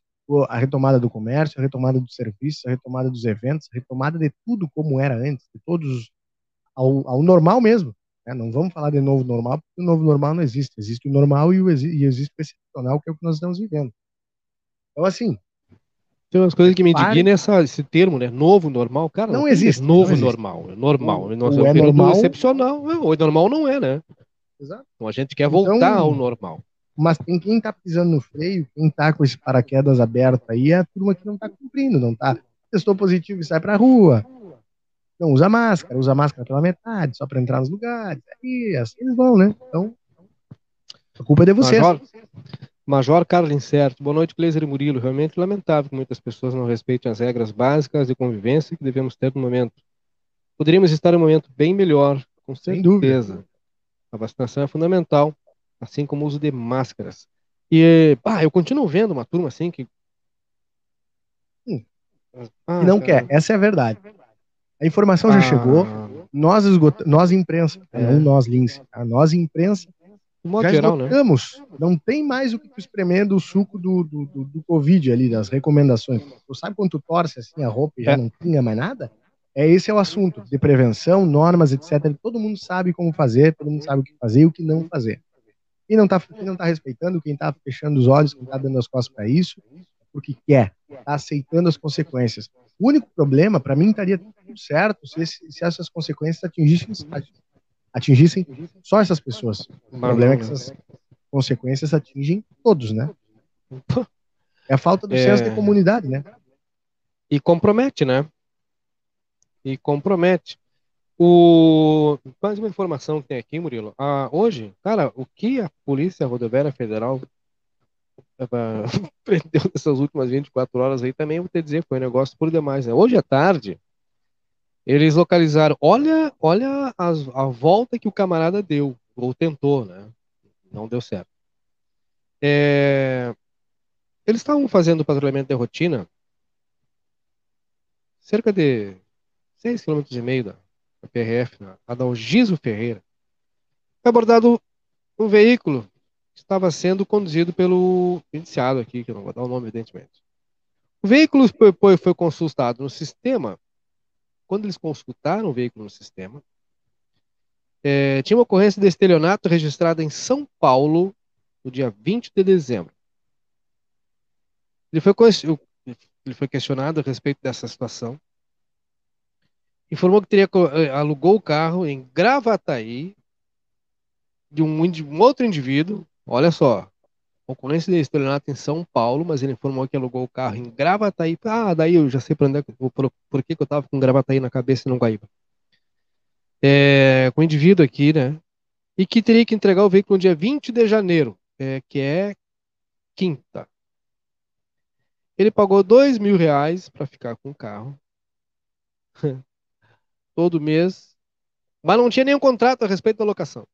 a retomada do comércio, a retomada do serviço, a retomada dos eventos, a retomada de tudo como era antes, de todos ao, ao normal mesmo. Né? Não vamos falar de novo normal, porque o novo normal não existe. Existe o normal e, o, e existe o excepcional, que é o que nós estamos vivendo. Então, assim, tem umas coisas que me indignam essa, esse termo, né? Novo normal. Cara, não, não existe. Novo não existe. normal. É normal. O, o é normal. excepcional. O normal não é, né? Exato. Então a gente quer voltar então, ao normal. Mas tem quem tá pisando no freio, quem tá com esse paraquedas aberto aí, é a turma que não tá cumprindo, não tá. Testou positivo e sai pra rua. Não usa máscara, usa máscara pela metade, só para entrar nos lugares. Aí, assim eles vão, né? Então, a culpa é de vocês. Major, Major Carlos Incerto, boa noite, Gleiser e Murilo. Realmente lamentável que muitas pessoas não respeitem as regras básicas de convivência que devemos ter no momento. Poderíamos estar em um momento bem melhor, com certeza. A vacinação é fundamental, assim como o uso de máscaras. E, pá, eu continuo vendo uma turma assim que. Hum. Ah, não cara. quer, essa é a verdade. A informação ah. já chegou, nós, nós imprensa, é. não nós, Lince, a nós imprensa modo já geral, né? esgotamos. Né? Não tem mais o que espremendo o suco do, do, do, do, Covid ali, das recomendações. Tu sabe quando tu torce assim a roupa e já é. não tinha mais nada? É esse é o assunto de prevenção, normas, etc. Todo mundo sabe como fazer, todo mundo sabe o que fazer e o que não fazer. Quem não está não tá respeitando, quem está fechando os olhos, quem está dando as costas para isso, porque quer, está aceitando as consequências. O único problema, para mim, estaria tudo certo se, esse, se essas consequências atingissem, atingissem só essas pessoas. O problema é que essas consequências atingem todos, né? É a falta do é... senso de comunidade, né? E compromete, né? E compromete. O... Mais uma informação que tem aqui, Murilo. Ah, hoje, cara, o que a Polícia Rodoviária Federal prendeu nessas últimas 24 horas aí também, vou te dizer, foi um negócio por demais, né? Hoje à tarde, eles localizaram, olha, olha as, a volta que o camarada deu, ou tentou, né? Não deu certo. É, eles estavam fazendo patrulhamento de rotina cerca de 6 km da, da PRF, na Adalgiso Ferreira. Foi abordado um veículo estava sendo conduzido pelo iniciado aqui, que eu não vou dar o nome, evidentemente. O veículo foi, foi consultado no sistema quando eles consultaram o veículo no sistema, É, tinha uma ocorrência de estelionato registrada em São Paulo no dia 20 de dezembro. Ele foi, ele foi questionado a respeito dessa situação. Informou que teria eh, alugou o carro em Gravataí de um, um outro indivíduo. Olha só, ocorrência de estelionato em São Paulo, mas ele informou que alugou o carro em Gravataí. Ah, daí eu já sei por, onde, é por, por que, que eu estava com Gravataí na cabeça e não Guaíba. É, com o indivíduo aqui, né? E que teria que entregar o veículo no dia 20 de janeiro, é, que é quinta. Ele pagou dois mil reais para ficar com o carro. Todo mês. Mas não tinha nenhum contrato a respeito da locação. Não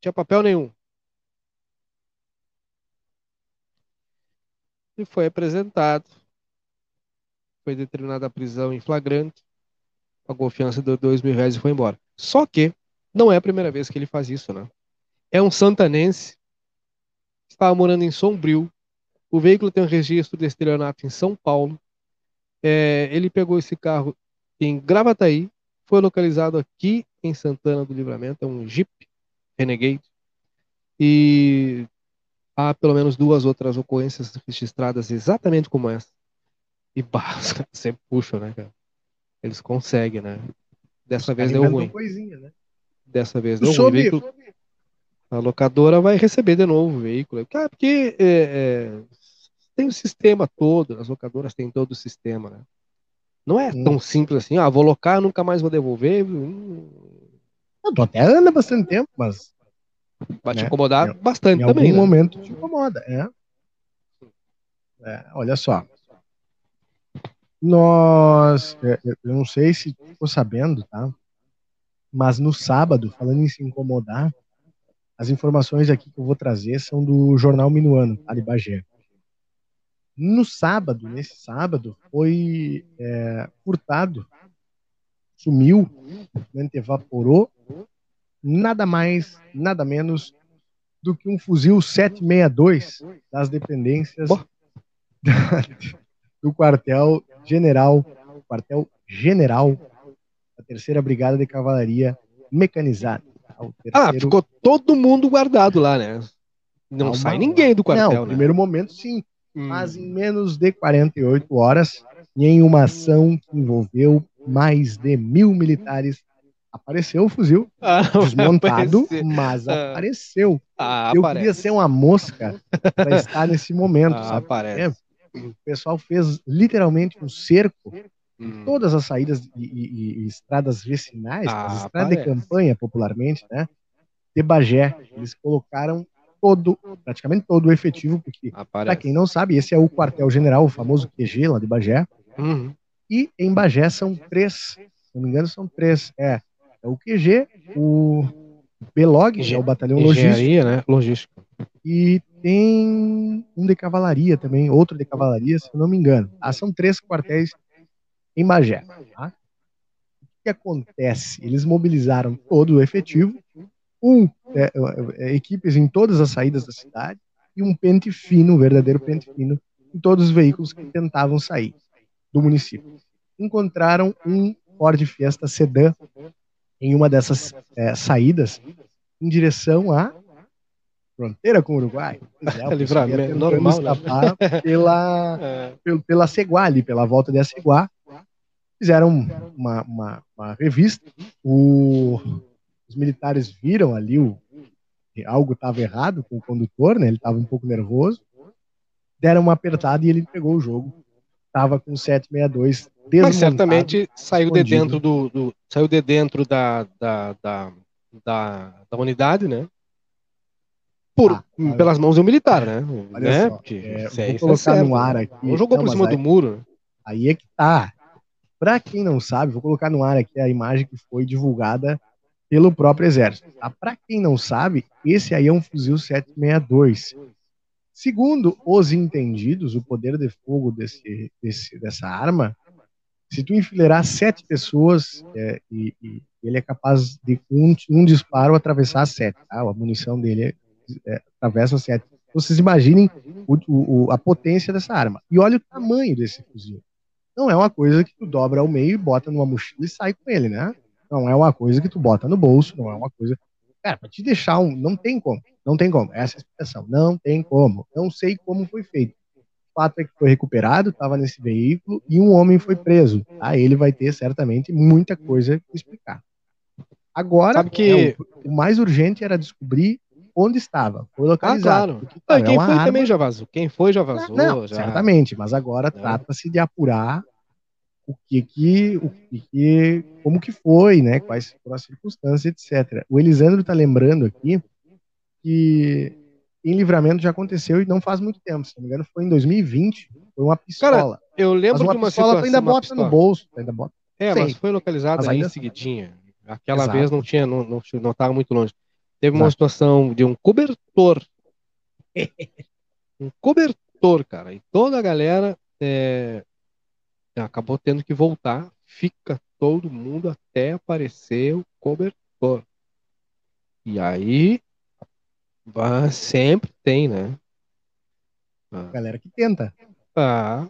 tinha papel nenhum. E foi apresentado. Foi determinada a prisão em flagrante. Pagou fiança de dois mil reais e foi embora. Só que não é a primeira vez que ele faz isso, né? É um santanense. Estava morando em Sombrio. O veículo tem um registro de estelionato em São Paulo. É, ele pegou esse carro em Gravataí. Foi localizado aqui em Santana do Livramento. É um Jeep Renegade. E há pelo menos duas outras ocorrências registradas exatamente como essa. E bah, sempre puxam, né, cara? Eles conseguem, né? Dessa vez deu ruim. Coisinha, né? Dessa vez deu ruim. Veículo... A locadora vai receber de novo o veículo. Ah, porque é, é, tem o sistema todo, as locadoras têm todo o sistema, né? Não é hum. tão simples assim, ah, vou locar, nunca mais vou devolver. Hum. Eu tô até anda bastante tempo, mas Vai né? te incomodar em, bastante em também. Em algum né? momento te incomoda, é. é. Olha só. Nós, é, eu não sei se ficou sabendo, tá? Mas no sábado, falando em se incomodar, as informações aqui que eu vou trazer são do jornal Minuano, tá? Bagé. No sábado, nesse sábado, foi é, furtado, sumiu, evaporou nada mais, nada menos do que um fuzil 762 das dependências do quartel general, quartel general da terceira brigada de cavalaria mecanizada. Ah, ficou todo mundo guardado lá, né? Não Calma. sai ninguém do quartel. Não, no né? primeiro momento sim, hum. mas em menos de 48 horas, em uma ação que envolveu mais de mil militares Apareceu o fuzil ah, desmontado, mas ah. apareceu. Ah, eu aparece. queria ser uma mosca para estar nesse momento, ah, sabe? Aparece. É, o pessoal fez literalmente um cerco hum. todas as saídas e, e, e estradas vicinais, ah, as estradas de campanha, popularmente, né? De Bagé. Eles colocaram todo, praticamente todo o efetivo, porque, para quem não sabe, esse é o quartel-general, o famoso QG lá de Bagé. Uhum. E em Bagé são três, se não me engano, são três. É é o QG, o BLOG, que é o Batalhão Logístico. né? Logístico. E tem um de cavalaria também, outro de cavalaria, se eu não me engano. Ah, são três quartéis em Bagé. Tá? O que acontece? Eles mobilizaram todo o efetivo, um, é, é, equipes em todas as saídas da cidade e um pente fino, um verdadeiro pente fino, em todos os veículos que tentavam sair do município. Encontraram um Ford Fiesta Sedan em uma dessas é, saídas em direção à fronteira com o Uruguai. É, Livramento normal, né? escapar né? pela, é. pela Ceguá ali, pela volta de Aceguá. Fizeram uma, uma, uma revista. O, os militares viram ali o, que algo estava errado com o condutor, né? Ele estava um pouco nervoso. Deram uma apertada e ele pegou o jogo. Estava com 762 mas certamente saiu de dentro do, do, saiu de dentro da, da, da, da, da unidade, né? Por, ah, pelas mãos do militar, né? Olha né? Só, Porque, é, vou é colocar é no ar aqui. Não jogou não, por cima aí, do muro. Aí é que tá. Para quem não sabe, vou colocar no ar aqui a imagem que foi divulgada pelo próprio exército. Tá? Para quem não sabe, esse aí é um fuzil 762. Segundo os entendidos, o poder de fogo desse, desse dessa arma se tu enfileirar sete pessoas é, e, e, ele é capaz de um, um disparo atravessar sete, tá? A munição dele é, é, atravessa sete. Vocês imaginem o, o, a potência dessa arma. E olha o tamanho desse fuzil. Não é uma coisa que tu dobra ao meio e bota numa mochila e sai com ele, né? Não é uma coisa que tu bota no bolso, não é uma coisa. Cara, pra te deixar um. Não tem como. Não tem como. Essa é a explicação. Não tem como. Não sei como foi feito. O fato é que foi recuperado, estava nesse veículo e um homem foi preso. Tá? Ele vai ter certamente muita coisa para explicar. Agora, Sabe que- é, o, mais urgente era descobrir onde estava. Foi Ah, localizado. claro. Porque, Ah, cara, e é quem foi arma- também já vazou. Quem foi já vazou. não, já... certamente, mas agora trata-se de apurar o que que, o que que, como que foi, né, quais foram as circunstâncias, etc. O Elisandro está lembrando aqui que em Livramento já aconteceu e não faz muito tempo, se não me engano foi em 2020, foi uma pistola. Eu mas lembro uma de uma pistola tu situação. ainda uma bota pistola. no bolso, ainda bota. É, Sim. mas foi localizada Mas ainda- em seguidinha. Aquela Exato. vez não tinha, não, não, não tava muito longe. Teve uma Exato. situação de um cobertor. um cobertor, cara. E toda a galera é, acabou tendo que voltar. Fica todo mundo até aparecer o cobertor. E aí, vai- sempre tem, né? Ah, Galera que tenta. ah,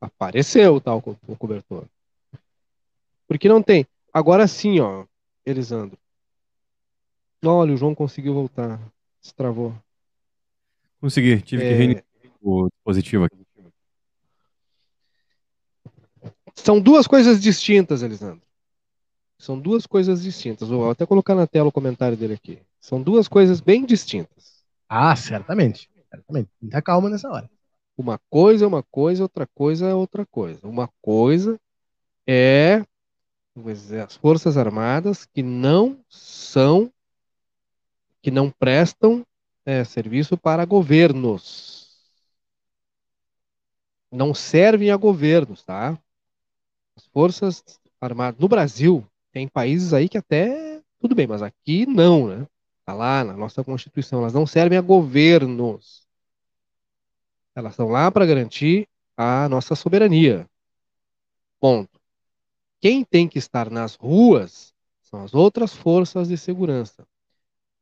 apareceu o tal co- o cobertor. Porque não tem. Agora sim, ó, Elisandro. Olha, o João conseguiu voltar. Destravou. Consegui, tive que É, reiniciar o dispositivo aqui. São duas coisas distintas, Elisandro. São duas coisas distintas. Vou até colocar na tela o comentário dele aqui. São duas coisas bem distintas. Ah, certamente. Certamente. Muita calma nessa hora. Uma coisa é uma coisa, outra coisa é outra coisa. Uma coisa é as Forças Armadas que não são, que não prestam é, serviço para governos. Não servem a governos, tá? As Forças Armadas no Brasil tem países aí que até tudo bem, mas aqui não, né? Tá lá na nossa Constituição, elas não servem a governos. Elas estão lá para garantir a nossa soberania. Ponto. Quem tem que estar nas ruas são as outras forças de segurança.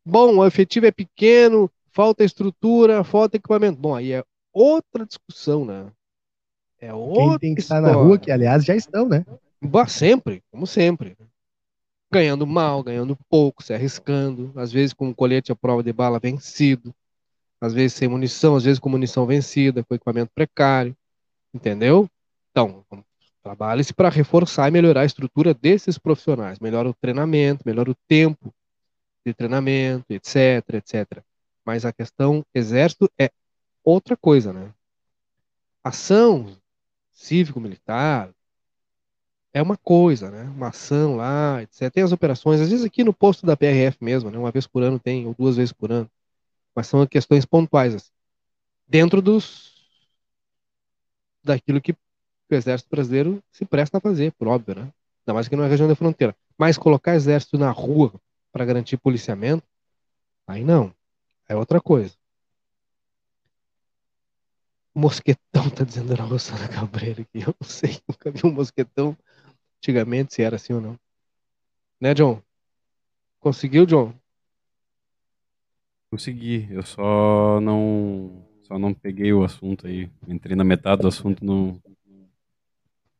Bom, o efetivo é pequeno, falta estrutura, falta equipamento. Bom, aí é outra discussão, né? É Quem outra tem que estar na rua, que aliás já estão, né? Bah, sempre, como sempre. Ganhando mal, ganhando pouco, se arriscando, às vezes com um colete à prova de bala vencido, às vezes sem munição, às vezes com munição vencida, com equipamento precário, entendeu? Então, trabalhe-se para reforçar e melhorar a estrutura desses profissionais, melhora o treinamento, melhora o tempo de treinamento, etc, etc. Mas a questão exército é outra coisa, né? Ação cívico-militar, é uma coisa, né? Uma ação lá, etc. Tem as operações, às vezes aqui no posto da PRF mesmo, né? Uma vez por ano tem, ou duas vezes por ano. Mas são questões pontuais, assim. Dentro dos. daquilo que o Exército Brasileiro se presta a fazer, por óbvio, né? Ainda mais que na região da fronteira. Mas colocar exército na rua para garantir policiamento, aí não. É outra coisa. Mosquetão tá dizendo era a Rosana Cabreira aqui. Eu não sei, nunca vi um mosquetão antigamente, se era assim ou não. Né, John? Conseguiu, John? Consegui, eu só não só não peguei o assunto aí. Entrei na metade do assunto no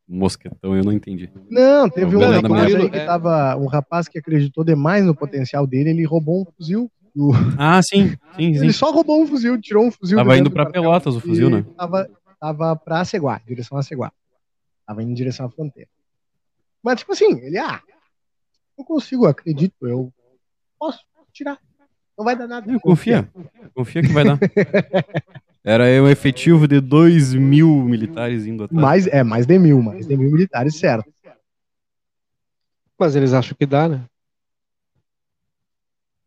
mosquetão, eu não entendi. Não, teve um rapaz aí que é. tava. Um rapaz que acreditou demais no potencial dele, ele roubou um fuzil. do- Ah, sim, sim, sim. Ele só roubou um fuzil, tirou um fuzil. Tava indo quartel Pelotas o fuzil, né? Tava, tava pra Ceguá, direção a Ceguá. Tava indo em direção à fronteira. Mas, tipo assim, ele, ah, eu consigo, acredito, eu posso tirar. Não vai dar nada. Não, confia, confia que vai dar. Era um efetivo de 2 mil militares indo atrás. Mais, é, mais de mil, mais de mil militares, certo. Mas eles acham que dá, né?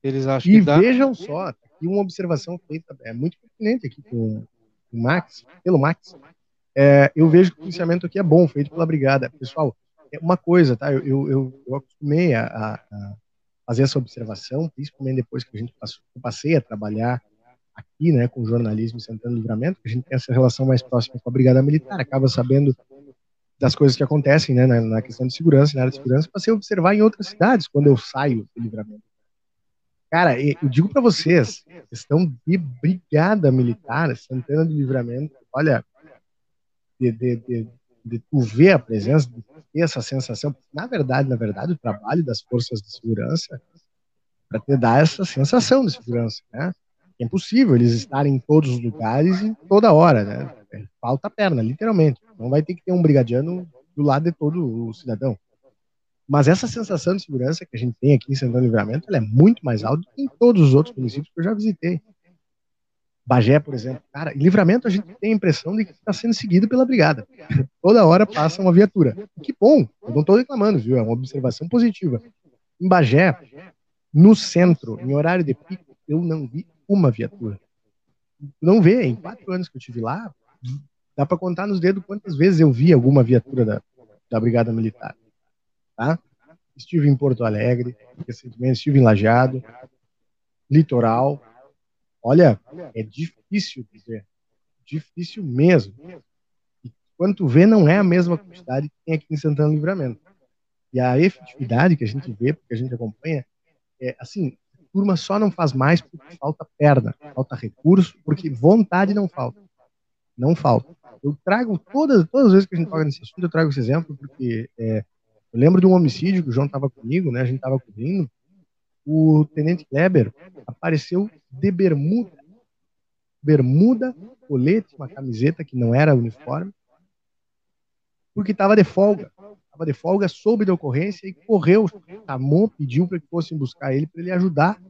Eles acham E que dá. vejam só, tá aqui uma observação feita, é muito pertinente aqui com o Max, pelo Max. É, eu vejo que o policiamento aqui é bom, feito pela brigada. Pessoal, uma coisa, tá? Eu, eu, eu, acostumei a, a- fazer essa observação, principalmente depois que a gente passou, passei a trabalhar aqui, né, com jornalismo Santana do Livramento, que a gente tem essa relação mais próxima com a brigada militar, acaba sabendo das coisas que acontecem, né, na, na questão de segurança, na área de segurança, passei a observar em outras cidades quando eu saio do livramento. Cara, eu digo para vocês, questão de brigada militar, Santana do Livramento, olha, de, de- de de tu ver a presença, de ter essa sensação. Na verdade, na verdade, o trabalho das forças de segurança para te dar essa sensação de segurança, né? É impossível eles estarem em todos os lugares e toda hora, né? É, falta perna, literalmente. Não vai ter que ter um brigadiano do lado de todo o cidadão. Mas essa sensação de segurança que a gente tem aqui em Santana Livramento, ela é muito mais alta que em todos os outros municípios que eu já visitei. Bagé, por exemplo. Cara, em Livramento a gente tem a impressão de que está sendo seguido pela brigada. Toda hora passa uma viatura. Que bom, eu não estou reclamando, viu? É uma observação positiva. Em Bagé, no centro, em horário de pico, eu não vi uma viatura. Não vê, em quatro anos que eu tive lá, dá para contar nos dedos quantas vezes eu vi alguma viatura da, da Brigada Militar. Tá? Estive em Porto Alegre, recentemente estive em Lajeado, Litoral. Olha, é difícil dizer. Difícil mesmo. E quando tu vê, não é a mesma quantidade que tem aqui em Santana Livramento. E a efetividade que a gente vê, porque a gente acompanha, é assim, a turma só não faz mais porque falta perna, falta recurso, porque vontade não falta. Não falta. Eu trago todas, todas as vezes que a gente toca nesse assunto, eu trago esse exemplo, porque é, eu lembro de um homicídio que o João estava comigo, né? A gente estava cobrindo. O tenente Kleber apareceu de bermuda. Bermuda, colete, uma camiseta que não era uniforme, porque estava de folga estava de folga, soube da ocorrência e correu, chamou, pediu para que fossem buscar ele para ele ajudar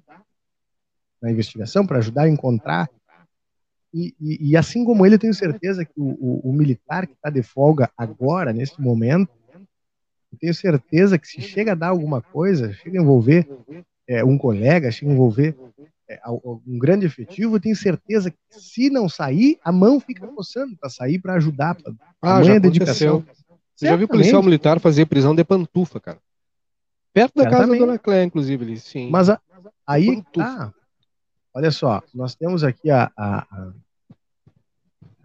na investigação, para ajudar a encontrar. E, e, e, assim como ele, eu tenho certeza que o, o, o militar que está de folga agora, nesse momento, eu tenho certeza que se chega a dar alguma coisa, chega a envolver é, um colega, a envolver é, um grande efetivo, eu tenho certeza que se não sair, a mão fica coçando para sair, para ajudar, para ah, já dedicação. Você já viu policial militar fazer prisão de pantufa, cara? Perto da casa da Dona Cléia, inclusive, ali, sim. Mas a, aí tá. Olha só, nós temos aqui a, a, a,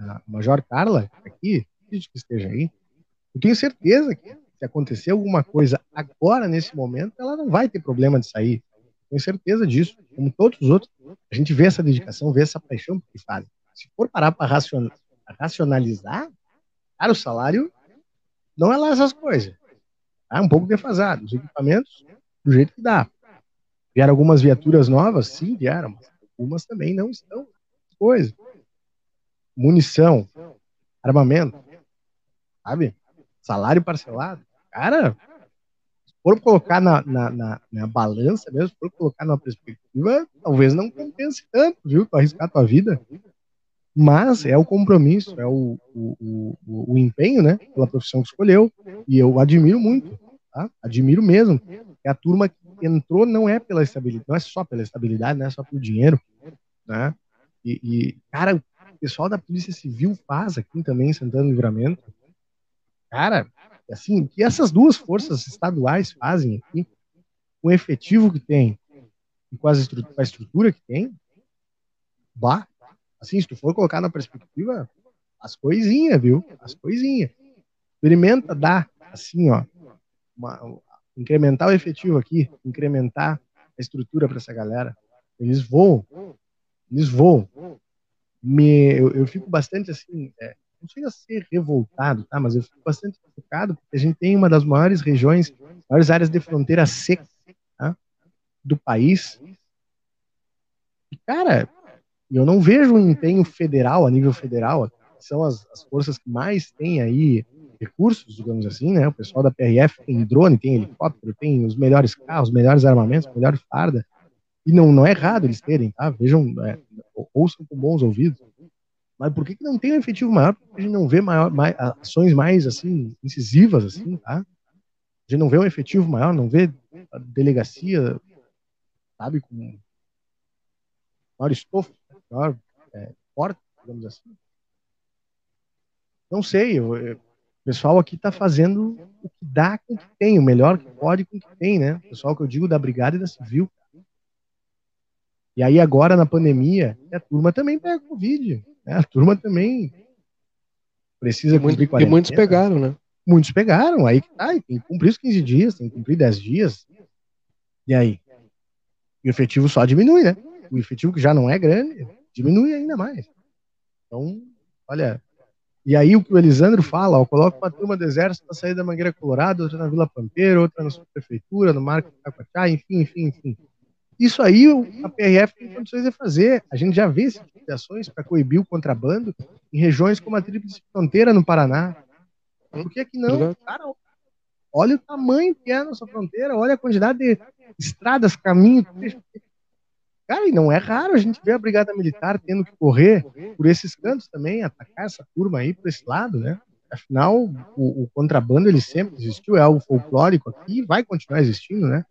a Major Carla, aqui, que esteja aí. Eu tenho certeza que se acontecer alguma coisa agora, nesse momento, ela não vai ter problema de sair. Tenho certeza disso. Como todos os outros, a gente vê essa dedicação, vê essa paixão que fazem. Se for parar para racionalizar, cara, o salário não é lá essas coisas. É um pouco defasado. Os equipamentos, do jeito que dá. Vieram algumas viaturas novas? Sim, vieram, mas algumas também não estão. Coisa. Munição, armamento, sabe? Salário parcelado. Cara, for colocar na, na, na, na balança mesmo, se for colocar numa perspectiva, talvez não compense tanto, viu? Tu arriscar tua vida. Mas é o compromisso, é o, o, o, o empenho, né, pela profissão que escolheu, e eu admiro muito, tá? Admiro mesmo. É a turma que entrou não é pela estabilidade, não é só pela estabilidade, não é só pelo dinheiro, né? E, e cara, o pessoal da Polícia Civil faz aqui também Santana Livramento. Cara, assim, que essas duas forças estaduais fazem aqui, com o efetivo que tem e com, com a estrutura que tem, bah, Assim, se tu for colocar na perspectiva, as coisinhas, viu? As coisinhas. Experimenta dar, assim, ó, uma, incrementar o efetivo aqui, incrementar a estrutura para essa galera. Eles voam, eles voam. Me, eu, eu fico bastante assim, é, não chega a ser revoltado, tá? Mas eu fico bastante focado porque a gente tem uma das maiores regiões, maiores áreas de fronteira seca tá? do país. E, cara, eu não vejo um empenho federal, a nível federal, são as, as forças que mais têm aí recursos, digamos assim, né? O pessoal da PRF tem drone, tem helicóptero, tem os melhores carros, os melhores armamentos, os melhores farda. E não, não é errado eles terem, tá? Vejam, é, ouçam com bons ouvidos. Mas por que, que não tem um efetivo maior? Porque a gente não vê maior, mais, ações mais, assim, incisivas, assim, tá? A gente não vê um efetivo maior, não vê a delegacia, sabe, com maior estofo maior é, porta, digamos assim. Não sei, eu, eu, o pessoal aqui está fazendo o que dá com o que tem, o melhor que pode com o que tem, né? O pessoal que eu digo da Brigada e da Civil. E aí agora na pandemia, a turma também pega Covid, né? A turma também precisa cumprir 40. E muitos pegaram, né? Muitos pegaram, aí tá, tem que cumprir os 15 dias, tem que cumprir 10 dias. E aí? E o efetivo só diminui, né? O efetivo que já não é grande, diminui ainda mais. Então, olha, E aí o que o Elisandro fala, ó, coloca uma turma do exército para sair da Mangueira Colorado, outra na Vila Pampeira, outra na prefeitura, no Marco de Taquatá, enfim, enfim, enfim. Isso aí a PRF tem condições de fazer. A gente já vê esse tipo de ações para coibir o contrabando em regiões como a Tríplice Fronteira no Paraná. Por que que não? Cara, olha o tamanho que é a nossa fronteira, olha a quantidade de estradas, caminhos. Cara, e não é raro a gente ver a Brigada Militar tendo que correr por esses cantos também, atacar essa turma aí por esse lado, né? Afinal, o, o contrabando ele sempre existiu, é algo folclórico aqui e vai continuar existindo, né?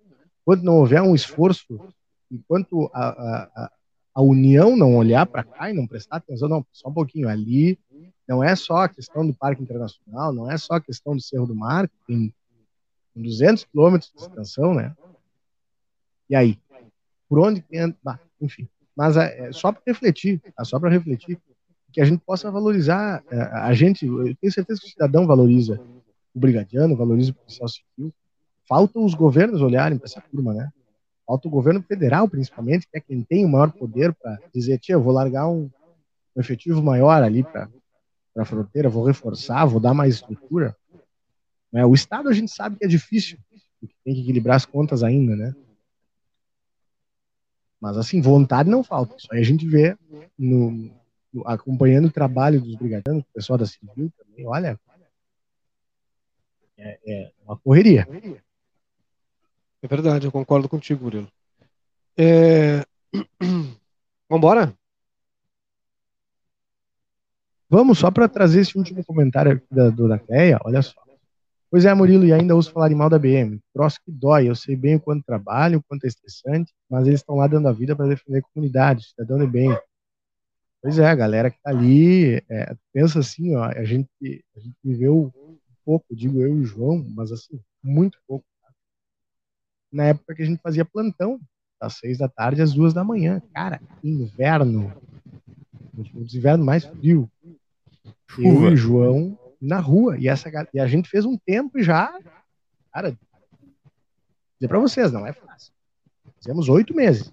Quando não houver um esforço, enquanto a, a, a União não olhar para cá e não prestar atenção, não, só um pouquinho ali, não é só a questão do Parque Internacional, não é só a questão do Cerro do Mar, que tem 200 quilômetros de extensão, né? E aí? Por onde tem. Bah, enfim. Mas é, é só para refletir, tá? só para refletir, que a gente possa valorizar. É, a gente, eu tenho certeza que o cidadão valoriza o brigadiano, valoriza o policial civil. Falta os governos olharem para essa turma, né? Falta o governo federal, principalmente, que é quem tem o maior poder para dizer: tia, eu vou largar um, um efetivo maior ali para a fronteira, vou reforçar, vou dar mais estrutura. Né? O Estado a gente sabe que é difícil, tem que equilibrar as contas ainda, né? Mas assim, vontade não falta. Isso aí a gente vê no, no acompanhando o trabalho dos brigadianos, o pessoal da civil também, olha, é, é uma correria. É verdade, eu concordo contigo, Murilo. É... Vambora? Vamos só para trazer esse último comentário aqui da, do da Cleia, olha só. Pois é, Murilo, e ainda ouço falar mal da BM. Troço que dói, eu sei bem o quanto trabalho, o quanto é estressante, mas eles estão lá dando a vida para defender a comunidade, cidadão de bem. Pois é, a galera que tá ali, é, pensa assim, ó, a gente, a gente viveu um pouco, digo eu e o João, mas assim, muito pouco. Na época que a gente fazia plantão, das seis da tarde às duas da manhã. Cara, inverno, um dos invernos mais frios. Eu e o João na rua. E, essa, e a gente fez um tempo já. Cara, dizer para vocês, não é fácil. Fizemos oito meses.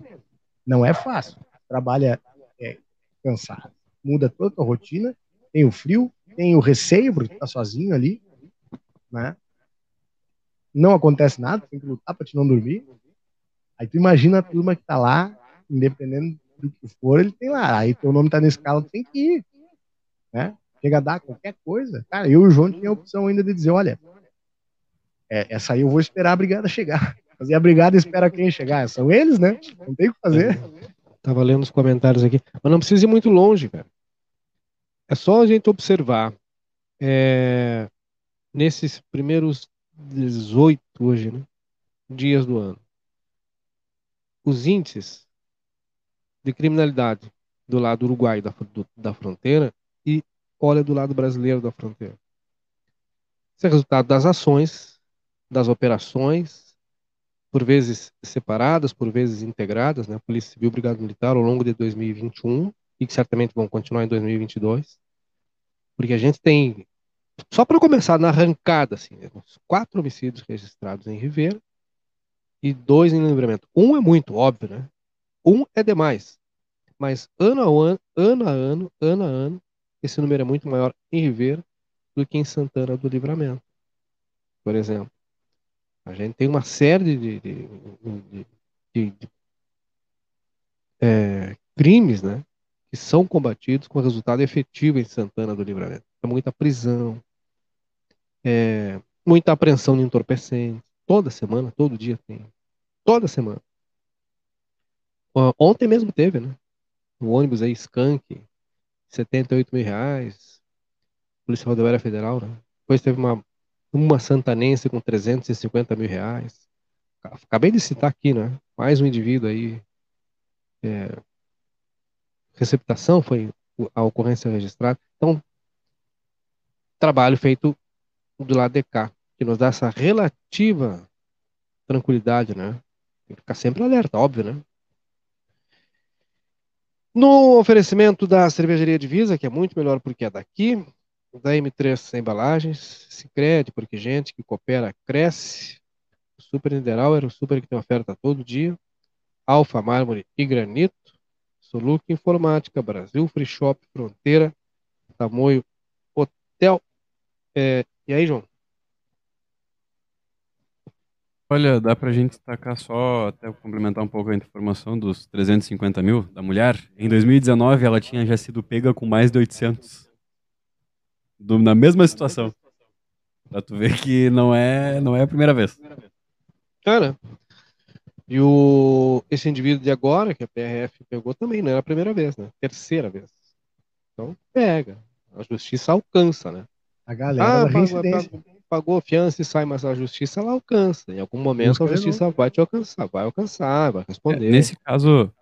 Não é fácil. Trabalha é, cansado. Muda toda a tua rotina. Tem o frio, tem o receio, porque tu tá sozinho ali. Né? Não acontece nada, tem que lutar para te não dormir. Aí tu imagina a turma que tá lá, independente do que for, ele tem lá. Aí teu nome tá na escala, tu tem que ir. Né? chega a dar qualquer coisa. Cara, eu e o João tinha a opção ainda de dizer, olha, é, essa aí eu vou esperar a brigada chegar. Fazer a brigada espera quem chegar. São eles, né? Não tem o que fazer. Tava lendo os comentários aqui. Mas não precisa ir muito longe, cara. É só a gente observar. É, nesses primeiros 18 hoje, né? Dias do ano. Os índices de criminalidade do lado uruguaio da, do, da fronteira e olha do lado brasileiro da fronteira. Isso é resultado das ações, das operações, por vezes separadas, por vezes integradas, né? Polícia Civil, Brigada Militar, ao longo de 2021 e que certamente vão continuar em 2022, porque a gente tem, só para começar na arrancada, assim, né? quatro homicídios registrados em Ribeira e dois em Livramento. Um é muito óbvio, né? Um é demais, mas ano a ano, ano a ano, ano a ano, esse número é muito maior em Ribeira do que em Santana do Livramento, por exemplo. A gente tem uma série de, de, de, de é, crimes né, que são combatidos com resultado efetivo em Santana do Livramento. É muita prisão, é, muita apreensão de entorpecentes. Toda semana, todo dia tem. Toda semana. Ontem mesmo teve, né? O ônibus aí, Skank, 78 mil reais. Polícia Rodoviária Federal, né? Depois teve uma, uma santanense com 350 mil reais. Acabei de citar aqui, né? Mais um indivíduo aí. É, receptação foi a ocorrência registrada. Então, trabalho feito do lado de cá, que nos dá essa relativa tranquilidade, né? Tem que ficar sempre alerta, óbvio, né? No oferecimento da cervejaria Divisa, que é muito melhor porque é daqui, da M3 Embalagens, Sicredi, porque gente que coopera cresce. O Super Nideral era o super que tem oferta todo dia. Alfa Mármore e Granito. Soluc Informática, Brasil Free Shop, Fronteira, Tamoio Tel. É, e aí, João? Olha, dá pra gente destacar só, até complementar um pouco a informação dos 350 mil da mulher. Em 2019, ela tinha já sido pega com mais de 800. Do, na mesma situação. Pra tu ver que não é, não é a primeira vez. Cara, e o, esse indivíduo de agora, que a PRF pegou também, não era a primeira vez, né? Terceira vez. Então, pega. A justiça alcança, né? A galera Ah, da pagou, pagou, pagou fiança e sai, mas a justiça ela alcança. Em algum momento a justiça vai te alcançar, vai alcançar, vai É, responder. nesse caso,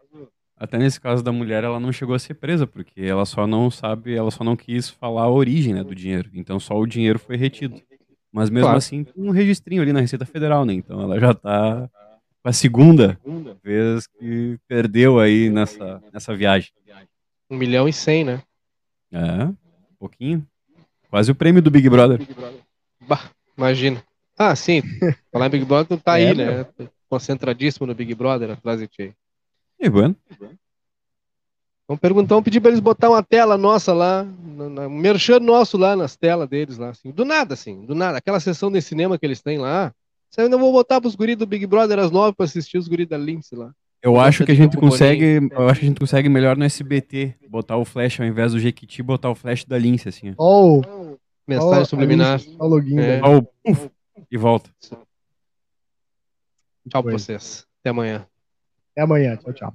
até nesse caso da mulher, ela não chegou a ser presa, porque ela só não sabe, ela só não quis falar a origem né, do dinheiro. Então só o dinheiro foi retido. Mas mesmo Claro. assim, tem um registrinho ali na Receita Federal, né? Então ela já tá com a segunda vez que perdeu aí nessa, nessa viagem. Um milhão e cem, né? É, um pouquinho. Quase o prêmio do Big Brother. Bah, imagina. Ah, sim. Falar em Big Brother, tu tá É, aí, né? Concentradíssimo no Big Brother atrás de ti. E bueno, Vamos perguntar, vamos pedir pra eles botar uma tela nossa lá, um merchan nosso lá nas telas deles lá, assim. Do nada, assim, do nada. Aquela sessão de cinema que eles têm lá. Isso eu ainda vou botar pros guris do Big Brother às nove pra assistir os guris da Lindsay lá. Eu acho que a gente consegue, eu acho que a gente consegue melhor no SBT, botar o flash ao invés do Jequiti, botar o flash da Lince assim. ó. Ó, o- Mensagem ó, subliminar. ó login É. dele. Ó, o puf, e volta. Tchau pra vocês. Até amanhã. Até amanhã. Tchau, tchau.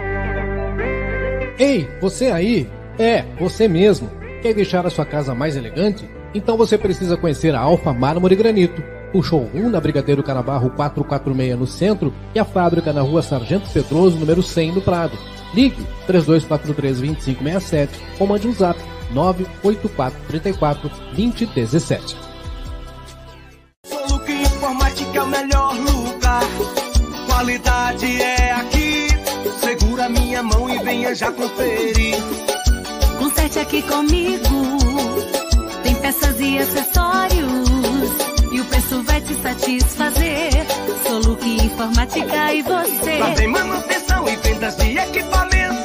Ei, você aí? É, você mesmo. Quer deixar a sua casa mais elegante? Então você precisa conhecer a Alfa Mármore Granito. O showroom na Brigadeiro Canabarro 446 no centro e a fábrica na rua Sargento Pedroso, número 100 no Prado. Ligue 3243-2567 ou mande um zap 98434-2017. Soluque Informática é o melhor lugar. Qualidade é venha já conferir. Conserte aqui comigo. Tem peças e acessórios. E o preço vai te satisfazer. Soluque Informática e você. Lá tem manutenção e vendas de equipamentos